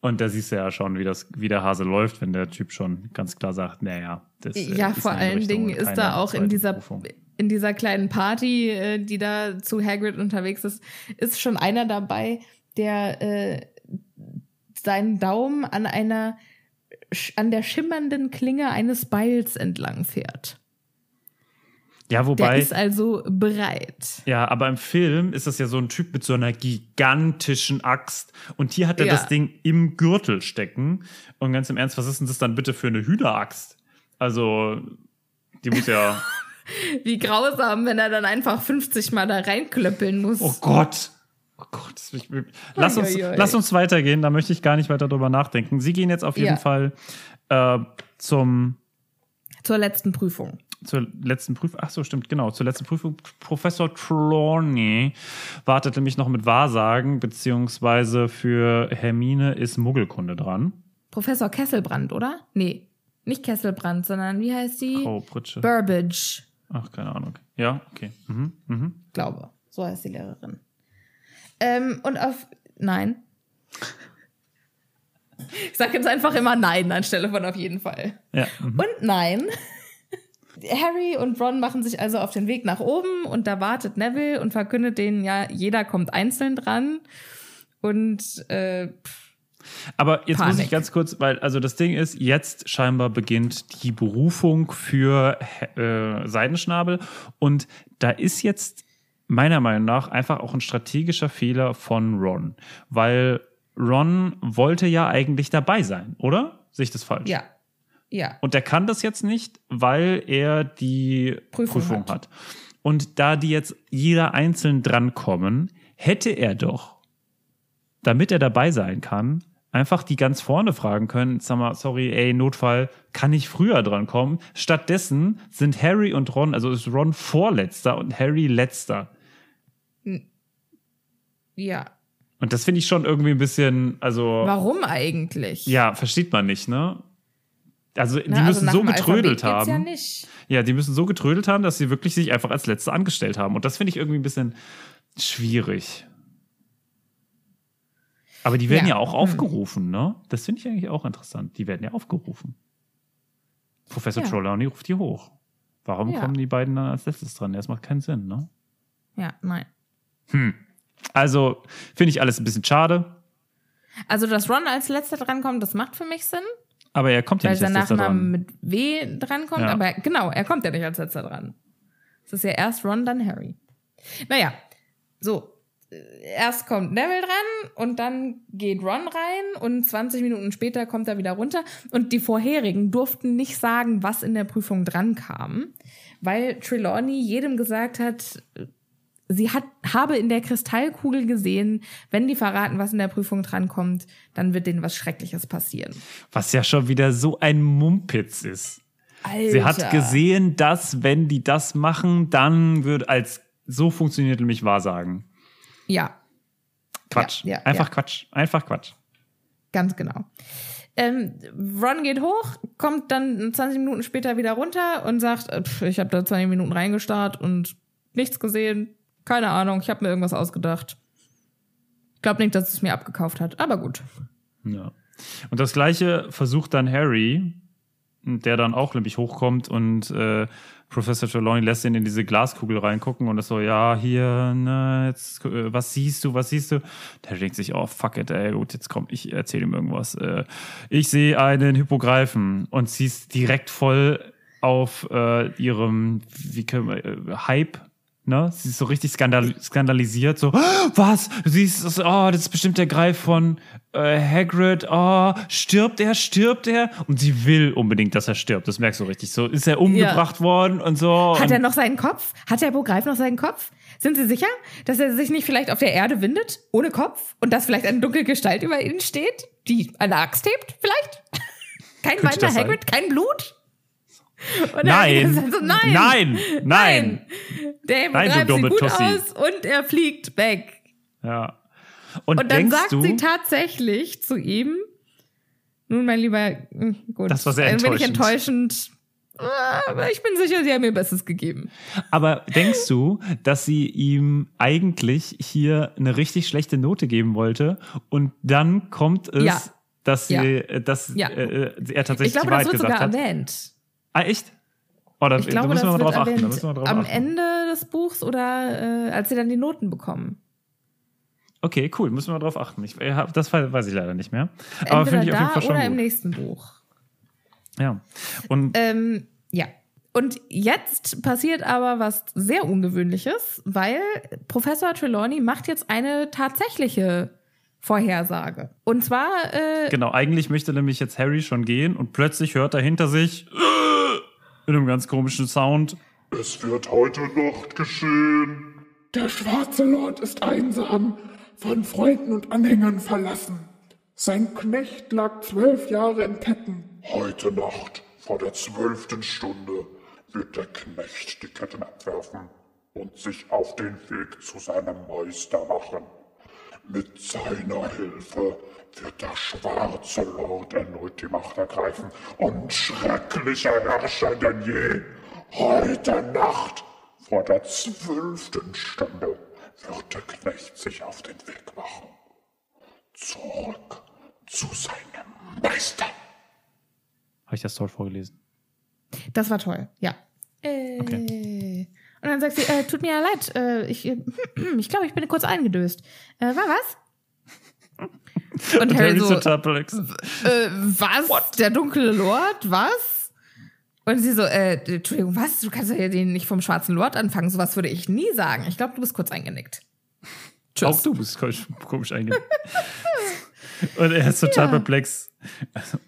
Und da siehst du ja schon, wie das, wie der Hase läuft, wenn der Typ schon ganz klar sagt, naja, das äh, Ja, ist vor eine allen Dingen ist da auch in dieser, Berufung. In dieser kleinen Party, äh, die da zu Hagrid unterwegs ist, ist schon einer dabei, der äh, seinen Daumen an einer an der schimmernden Klinge eines Beils entlang fährt. Ja, Der wobei. ist also bereit. Ja, aber im Film ist das ja so ein Typ mit so einer gigantischen Axt. Und hier hat er Ja. das Ding im Gürtel stecken. Und ganz im Ernst, was ist denn das dann bitte für eine Hühneraxt? Also, die muss ja. Wie grausam, wenn er dann einfach 50 Mal da reinklöppeln muss. oh Gott. Oh Gott. das will ich- Lass uns, lass uns weitergehen, da möchte ich gar nicht weiter drüber nachdenken. Sie gehen jetzt auf jeden Ja. Fall äh, zum Zur letzten Prüfung. zur letzten Prüfung, ach so, stimmt, genau, zur letzten Prüfung. Professor Trelawney wartet nämlich noch mit Wahrsagen, beziehungsweise für Hermine ist Muggelkunde dran. Professor Kesselbrand, oder? Nee, nicht Kesselbrand, sondern wie heißt die? Frau Pritsche. Burbage. Ach, keine Ahnung. Ja, okay. Mhm. Mhm. Glaube. So heißt die Lehrerin. Ähm, und auf. Nein. Ich sage jetzt einfach immer Nein anstelle von auf jeden Fall. Ja. Mhm. Und nein. Harry und Ron machen sich also auf den Weg nach oben und da wartet Neville und verkündet denen ja, jeder kommt einzeln dran. Und äh, pff, Aber jetzt muss Panik. ich ganz kurz, weil, also das Ding ist, jetzt scheinbar beginnt die Berufung für äh, Seidenschnabel und da ist jetzt meiner Meinung nach einfach auch ein strategischer Fehler von Ron, weil Ron wollte ja eigentlich dabei sein, oder? Sehe ich das falsch? ja. Ja. Und der kann das jetzt nicht, weil er die Prüfung Prüfung, hat. hat. Und da die jetzt jeder einzeln drankommen, hätte er doch, damit er dabei sein kann, einfach die ganz vorne fragen können, sag mal, sorry, ey, Notfall, kann ich früher drankommen? Stattdessen sind Harry und Ron, also ist Ron vorletzter und Harry letzter. Ja. Und das finde ich schon irgendwie ein bisschen, also. Warum eigentlich? Ja, versteht man nicht, ne? Also, die Na, also müssen nach so getrödelt haben. Ja, nicht. Ja, die müssen so getrödelt haben, dass sie wirklich sich einfach als Letzte angestellt haben. Und das finde ich irgendwie ein bisschen schwierig. Aber die werden ja, Ja. auch aufgerufen, ne? Das finde ich eigentlich auch interessant. Die werden ja aufgerufen. Professor Ja. Trelawney ruft die hoch. Warum Ja. kommen die beiden dann als letztes dran? Das macht keinen Sinn, ne? Ja, nein. Also finde ich alles ein bisschen schade. Also, dass Ron als letzter drankommt, das macht für mich Sinn, Aber er kommt ja weil nicht als sein letzter Nachname dran. mit W drankommt. Ja. Aber genau, er kommt ja nicht als letzter dran. Es ist ja erst Ron, dann Harry. Naja, so. Erst kommt Neville dran und dann geht Ron rein und 20 Minuten später kommt er wieder runter. Und die vorherigen durften nicht sagen, was in der Prüfung dran kam, weil Trelawney jedem gesagt hat, sie hat, habe in der Kristallkugel gesehen, wenn die verraten, was in der Prüfung drankommt, dann wird denen was Schreckliches passieren. Was ja schon wieder so ein Mumpitz ist. Alter. Sie hat gesehen, dass, wenn die das machen, dann wird als so funktioniert nämlich Wahrsagen. Ja, Quatsch. Ja, ja, Einfach ja. Quatsch. Einfach Quatsch. ganz genau. Ähm, Ron geht hoch, kommt dann 20 Minuten später wieder runter und sagt, äh, ich habe da 20 Minuten reingestarrt und nichts gesehen. Keine Ahnung, ich habe mir irgendwas ausgedacht. Ich glaube nicht, dass es mir abgekauft hat, aber gut. Ja. Und das gleiche versucht dann Harry, der dann auch nämlich hochkommt und äh, Professor Trelawney lässt ihn in diese Glaskugel reingucken und ist so, ja, hier, ne, jetzt, äh, was siehst du, was siehst du? Der denkt sich, oh, fuck it, ey, gut, jetzt komm, ich erzähle ihm irgendwas. Äh, ich sehe einen Hippogreifen und sie ist direkt voll auf äh, ihrem, wie können wir, äh, Hype, Ne? Sie ist so richtig skandal skandalisiert, so, "Ah, was? Siehst, das, oh, das ist bestimmt der Greif von äh, Hagrid, oh, stirbt er, stirbt er? Und sie will unbedingt, dass er stirbt, das merkst du richtig. So, ist er umgebracht worden und so. Hat und er noch seinen Kopf? Hat der Hippogreif noch seinen Kopf? Sind Sie sicher, dass er sich nicht vielleicht auf der Erde windet, ohne Kopf? Und dass vielleicht eine dunkle Gestalt über ihnen steht, die eine Axt hebt, vielleicht? Kein das weinender sein? Hagrid, kein Blut? Und Nein. so, nein, Nein, nein. Der Nein, du dumme gut Tussi. aus und er fliegt weg. Ja. Und, Und dann sagt du, sie tatsächlich zu ihm, nun, mein Lieber, hm, gut, Das war sehr ein wenig enttäuschend. enttäuschend. äh, Aber ich bin sicher, sie haben ihr Bestes gegeben. aber denkst du, dass sie ihm eigentlich hier eine richtig schlechte Note geben wollte und dann kommt es, Ja. dass, sie, Ja. äh, dass Ja. äh, er tatsächlich Ich glaube, die das Wahrheit wird gesagt sogar hat? erwähnt. Ah, echt? Oh, da, Ich glaube, da müssen das wir mal drauf achten. Da müssen wir drauf am achten. Ende des Buchs oder äh, als sie dann die Noten bekommen. Okay, cool, müssen wir drauf achten. Ich, äh, das weiß ich leider nicht mehr. Aber Entweder finde ich auf jeden Fall schon oder im gut. nächsten Buch. Ja. Und Ähm, ja. Und jetzt passiert aber was sehr Ungewöhnliches, weil Professor Trelawney macht jetzt eine tatsächliche Vorhersage. Und zwar, äh, genau, eigentlich möchte nämlich jetzt Harry schon gehen und plötzlich hört er hinter sich in einem ganz komischen Sound. Es wird heute Nacht geschehen. Der schwarze Lord ist einsam, von Freunden und Anhängern verlassen. Sein Knecht lag zwölf Jahre in Ketten. Heute Nacht, vor der zwölften Stunde, wird der Knecht die Ketten abwerfen und sich auf den Weg zu seinem Meister machen. Mit seiner Hilfe wird der schwarze Lord erneut die Macht ergreifen und schrecklicher herrschen denn je. Heute Nacht, vor der zwölften Stunde, wird der Knecht sich auf den Weg machen. Zurück zu seinem Meister. Habe ich das toll vorgelesen? Das war toll, ja. Äh, Okay. Und dann sagt sie, äh, tut mir ja leid, äh, ich äh, ich glaube, ich bin kurz eingedöst. Äh, war was? Und Harry Harry so, total perplex. äh, was? Der dunkle Lord? Was? Und sie so, äh, Entschuldigung, was? Du kannst ja den nicht vom schwarzen Lord anfangen. Sowas würde ich nie sagen. Ich glaube, du bist kurz eingenickt. Auch du bist komisch, komisch eingegangen. Und er ist total Ja. perplex. Also,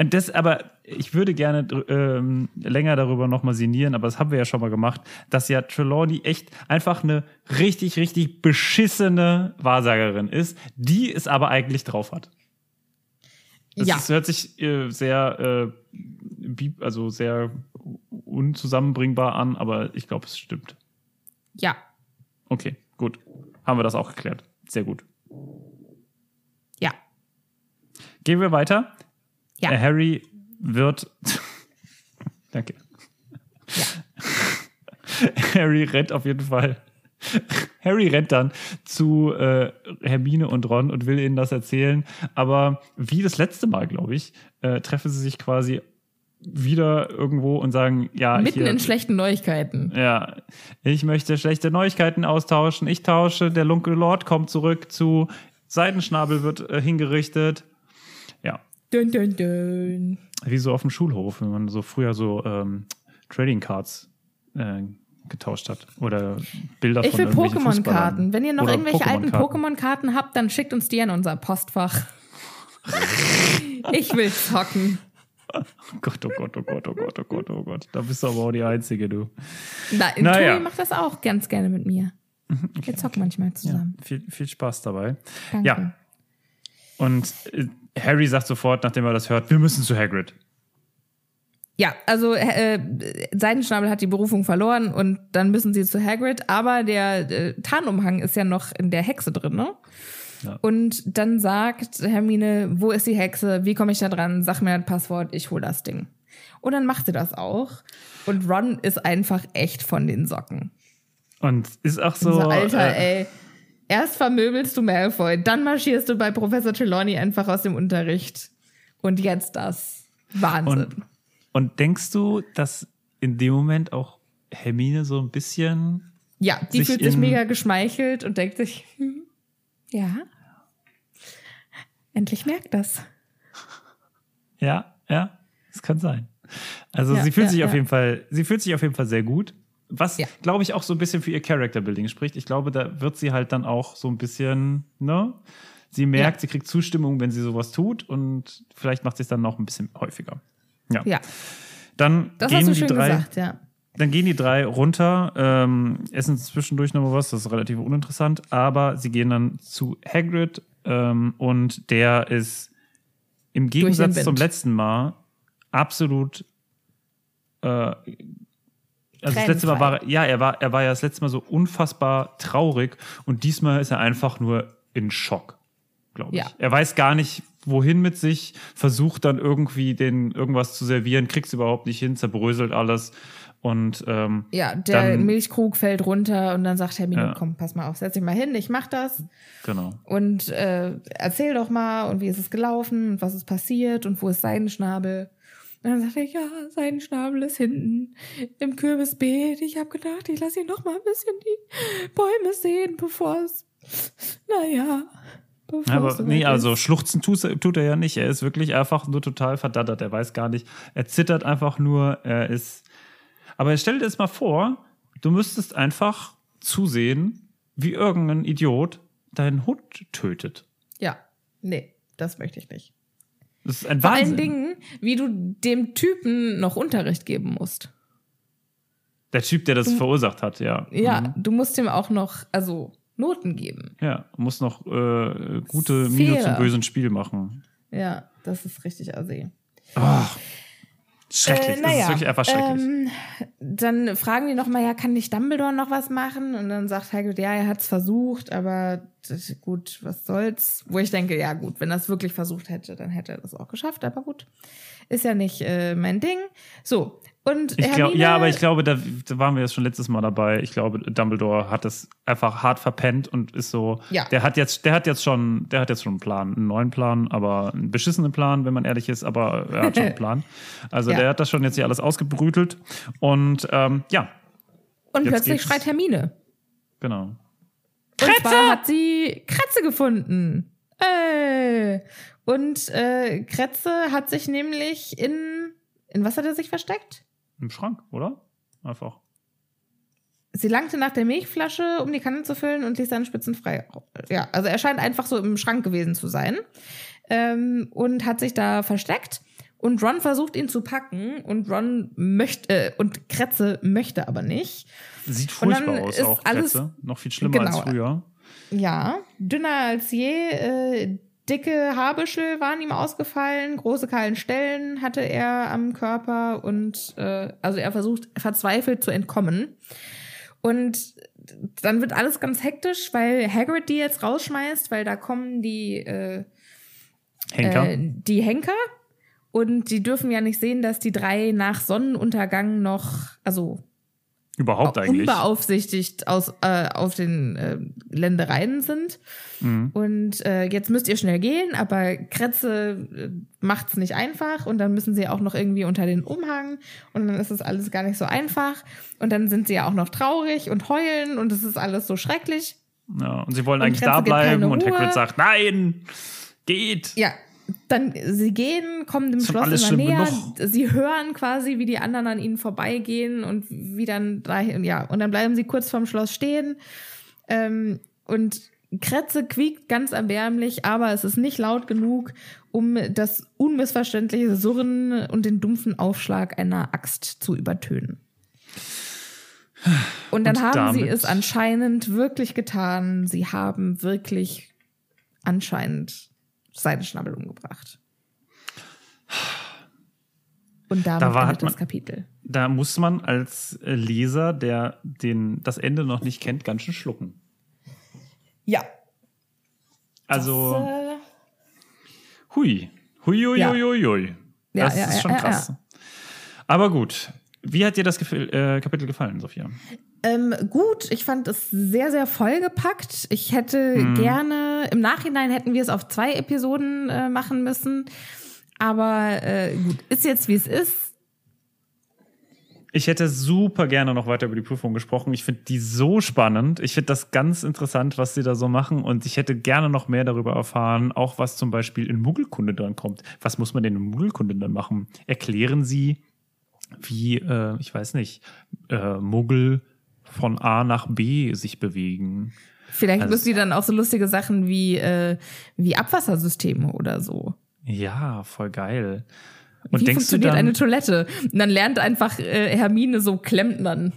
Und das, aber ich würde gerne ähm, länger darüber nochmal sinnieren, aber das haben wir ja schon mal gemacht, dass ja Trelawney echt einfach eine richtig, richtig beschissene Wahrsagerin ist, die es aber eigentlich drauf hat. Das Ja. ist, hört sich äh, sehr, äh, also sehr unzusammenbringbar an, aber ich glaube, es stimmt. Ja. Okay, gut. Haben wir das auch geklärt. Sehr gut. Ja. Gehen wir weiter. Ja. Äh, Harry wird. Danke. Harry rennt auf jeden Fall. Harry rennt dann zu äh, Hermine und Ron und will ihnen das erzählen. Aber wie das letzte Mal, glaube ich, äh, treffen sie sich quasi wieder irgendwo und sagen, ja, Mitten hier, in schlechten Neuigkeiten. ja, ich möchte schlechte Neuigkeiten austauschen. Ich tausche, der Lunke Lord kommt zurück zu, Seidenschnabel wird äh, hingerichtet. Ja, Dun, dun, dun. wie so auf dem Schulhof, wenn man so früher so ähm, Trading Cards äh, getauscht hat oder Bilder Ich von will irgendwelchen Pokémon-Karten. Wenn ihr noch Oder irgendwelche alten Pokémon-Karten. Habt, dann schickt uns die in unser Postfach. ich will zocken. Gott, oh Gott, oh Gott, oh Gott, oh Gott, oh Gott. Da bist du aber auch die Einzige, du. Na, Naja. Tobi macht das auch ganz gerne mit mir. Wir zocken manchmal Ja, zusammen. viel, viel Spaß dabei. Danke. Ja. Und äh, Harry sagt sofort, nachdem er das hört, wir müssen zu Hagrid. Ja, also äh, Seidenschnabel hat die Berufung verloren und dann müssen sie zu Hagrid, aber der äh, Tarnumhang ist ja noch in der Hexe drin, ne? Ja. Und dann sagt Hermine, wo ist die Hexe? Wie komme ich da dran? Sag mir ein Passwort, ich hol das Ding. Und dann macht sie das auch. Und Ron ist einfach echt von den Socken. Und ist auch so. So, Alter, äh, ey. Erst vermöbelst du Malfoy, dann marschierst du bei Professor Trelawney einfach aus dem Unterricht. Und jetzt das. Wahnsinn. Und, und denkst du, dass in dem Moment auch Hermine so ein bisschen. Ja, die sich fühlt sich mega geschmeichelt und denkt sich, hm, ja, endlich merkt das. Ja, ja, es kann sein. Also Ja, sie fühlt ja, sich auf ja. jeden Fall, sie fühlt sich auf jeden Fall sehr gut. Was, Ja. glaube ich, auch so ein bisschen für ihr Character Building spricht. Ich glaube, da wird sie halt dann auch so ein bisschen, ne? Sie merkt, Ja. sie kriegt Zustimmung, wenn sie sowas tut und vielleicht macht sie es dann noch ein bisschen häufiger. Ja. Ja, Dann das gehen hast du die schön drei. gesagt, ja. Dann gehen die drei runter, ähm, essen zwischendurch noch mal was, das ist relativ uninteressant, aber sie gehen dann zu Hagrid ähm, und der ist im Gegensatz zum letzten Mal absolut äh, also das letzte Mal war er- ja, er war er war ja das letzte Mal so unfassbar traurig und diesmal ist er einfach nur in Schock, glaube ich. Ja. Er weiß gar nicht wohin mit sich, versucht dann irgendwie den irgendwas zu servieren, kriegt es überhaupt nicht hin, zerbröselt alles und ähm, Ja, der Dann- Milchkrug fällt runter und dann sagt Hermine, Ja. komm, pass mal auf, setz dich mal hin, ich mach das. genau. Und äh, erzähl doch mal, und wie ist es gelaufen, und was ist passiert, und wo ist Seidenschnabel? Und dann sagt er, ja, Seidenschnabel ist hinten im Kürbisbeet. Ich habe gedacht, ich lasse ihn noch mal ein bisschen die Bäume sehen, bevor es, naja, bevor aber es nee, also schluchzen tut, tut er ja nicht. Er ist wirklich einfach nur total verdattert. Er weiß gar nicht. Er zittert einfach nur. Er ist. Aber stell dir das mal vor, du müsstest einfach zusehen, wie irgendein Idiot deinen Hund tötet. Ja, nee, das möchte ich nicht. Das ist ein Vor Wahnsinn. allen Dingen, wie du dem Typen noch Unterricht geben musst. Der Typ, der das verursacht hat, ja. Ja, Mhm. du musst ihm auch noch, also Noten geben. Ja, muss noch äh, gute Miene zum bösen Spiel machen. Ja, das ist richtig assi. Schrecklich. Äh, das ist wirklich einfach schrecklich. Ähm, dann fragen die noch mal, ja, kann nicht Dumbledore noch was machen? Und dann sagt Hagrid, ja, er hat's versucht, aber das, gut, was soll's? Wo ich denke, ja gut, wenn er es wirklich versucht hätte, dann hätte er das auch geschafft. Aber gut, ist ja nicht äh, mein Ding. So, Und Ich glaub, Hermine, ja, aber ich glaube, da, da waren wir jetzt schon letztes Mal dabei. Ich glaube, Dumbledore hat das einfach hart verpennt und ist so. Ja. Der hat jetzt, der hat jetzt schon, der hat jetzt schon einen Plan, einen neuen Plan, aber einen beschissenen Plan, wenn man ehrlich ist. Aber er hat schon einen Plan. Also Ja. der hat das schon jetzt hier alles ausgebrütelt und ähm, ja, und plötzlich geht's- schreit Hermine. genau. Und zwar hat sie Kretze gefunden. Äh. Und äh, Kretze hat sich nämlich in. In was hat er sich versteckt? Im Schrank, oder? Einfach. Sie langte nach der Milchflasche, um die Kanne zu füllen und ließ seine Spitzen frei. Ja, also er scheint einfach so im Schrank gewesen zu sein. Ähm, und hat sich da versteckt. Und Ron versucht ihn zu packen und Ron möchte, äh, und Kretze möchte aber nicht. Sieht dann furchtbar aus, auch alles- Kretze. Noch viel schlimmer als Genau. früher. Ja, dünner als je, äh, dicke Haarbüschel waren ihm ausgefallen, große kahlen Stellen hatte er am Körper und äh, also er versucht verzweifelt zu entkommen. Und dann wird alles ganz hektisch, weil Hagrid die jetzt rausschmeißt, weil da kommen die äh, Henker. äh, die Henker und die dürfen ja nicht sehen, dass die drei nach Sonnenuntergang noch, also Überhaupt eigentlich. unbeaufsichtigt aus, äh, auf den äh, Ländereien sind. Mhm. Und äh, jetzt müsst ihr schnell gehen, aber Kretze äh, macht's nicht einfach und dann müssen sie auch noch irgendwie unter den Umhang und dann ist es alles gar nicht so einfach und dann sind sie ja auch noch traurig und heulen und es ist alles so schrecklich. Ja, und sie wollen Und eigentlich Kretze da bleiben und. Hagrid sagt, nein, geht. Ja, dann sie gehen, kommen dem Schloss immer näher. genug. Sie hören quasi, wie die anderen an ihnen vorbeigehen und wie dann dahin, ja, und dann bleiben sie kurz vorm Schloss stehen. Ähm, und Kretze quiekt ganz erbärmlich, aber es ist nicht laut genug, um das unmissverständliche Surren und den dumpfen Aufschlag einer Axt zu übertönen. Und dann Und haben sie es anscheinend wirklich getan. Sie haben wirklich anscheinend seinen Schnabel umgebracht. Und damit Da war- endet man- das Kapitel. Da muss man als Leser, der den, das Ende noch nicht kennt, ganz schön schlucken. Ja. Also, Das, äh, hui. Hui, hui, Ja. hui, hui, hui. Ja, Das ja, ist schon krass. Aber gut. Wie hat dir das Gefil äh, Kapitel gefallen, Sophia? Ähm, gut, ich fand es sehr, sehr vollgepackt. Ich hätte Mhm. gerne, im Nachhinein hätten wir es auf zwei Episoden äh, machen müssen. Aber äh, gut, ist jetzt wie es ist. Ich hätte super gerne noch weiter über die Prüfung gesprochen. Ich finde die so spannend. Ich finde das ganz interessant, was sie da so machen. Und ich hätte gerne noch mehr darüber erfahren, auch was zum Beispiel in Muggelkunde dran kommt. Was muss man denn in Muggelkunde dann machen? Erklären sie, wie, äh, ich weiß nicht, äh, Muggel von A nach B sich bewegen. Vielleicht Also- müssen die dann auch so lustige Sachen wie, äh, wie Abwassersysteme oder so. Ja, voll geil. Und wie funktioniert dann, eine Toilette? Und dann lernt einfach äh, Hermine so Klempnern.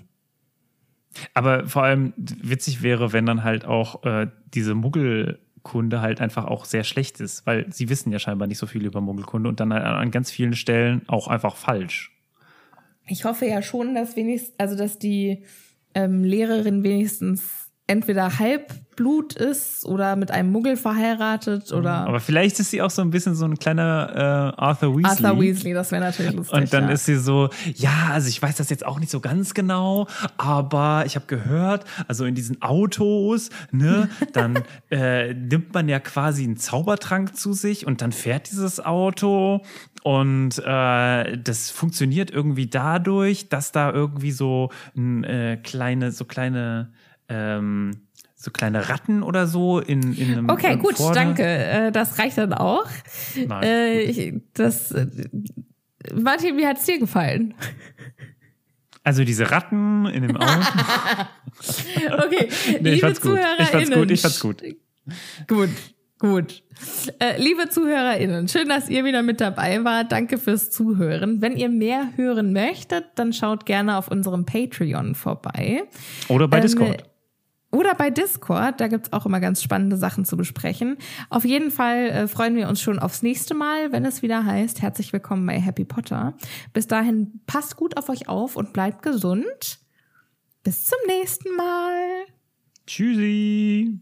Aber vor allem witzig wäre, wenn dann halt auch äh, diese Muggelkunde halt einfach auch sehr schlecht ist, weil sie wissen ja scheinbar nicht so viel über Muggelkunde und dann halt an ganz vielen Stellen auch einfach falsch. Ich hoffe ja schon, dass wenigstens, also dass die ähm, Lehrerin wenigstens entweder Halbblut ist oder mit einem Muggel verheiratet oder Aber vielleicht ist sie auch so ein bisschen so ein kleiner äh, Arthur Weasley. Arthur Weasley, das wäre natürlich lustig. Und dann ja. ist sie so, ja, also ich weiß das jetzt auch nicht so ganz genau, aber ich habe gehört, also in diesen Autos, ne, dann äh, nimmt man ja quasi einen Zaubertrank zu sich und dann fährt dieses Auto und äh, das funktioniert irgendwie dadurch, dass da irgendwie so ein, äh, kleine, so kleine ähm, so kleine Ratten oder so in, in einem Okay, gut, vorne- danke. Äh, das reicht dann auch. Nein, Äh, ich, das, äh, Martin, wie hat's dir gefallen? Also diese Ratten in dem Auto. Okay, Nee, liebe gut. Ich fand's ZuhörerInnen. gut, ich fand's gut. Gut, gut. Äh, liebe ZuhörerInnen, schön, dass ihr wieder mit dabei wart. Danke fürs Zuhören. Wenn ihr mehr hören möchtet, dann schaut gerne auf unserem Patreon vorbei. Oder bei Ähm, Discord. Oder bei Discord, da gibt's auch immer ganz spannende Sachen zu besprechen. Auf jeden Fall äh, freuen wir uns schon aufs nächste Mal, wenn es wieder heißt, herzlich willkommen bei Happy Potter. Bis dahin passt gut auf euch auf und bleibt gesund. Bis zum nächsten Mal. Tschüssi.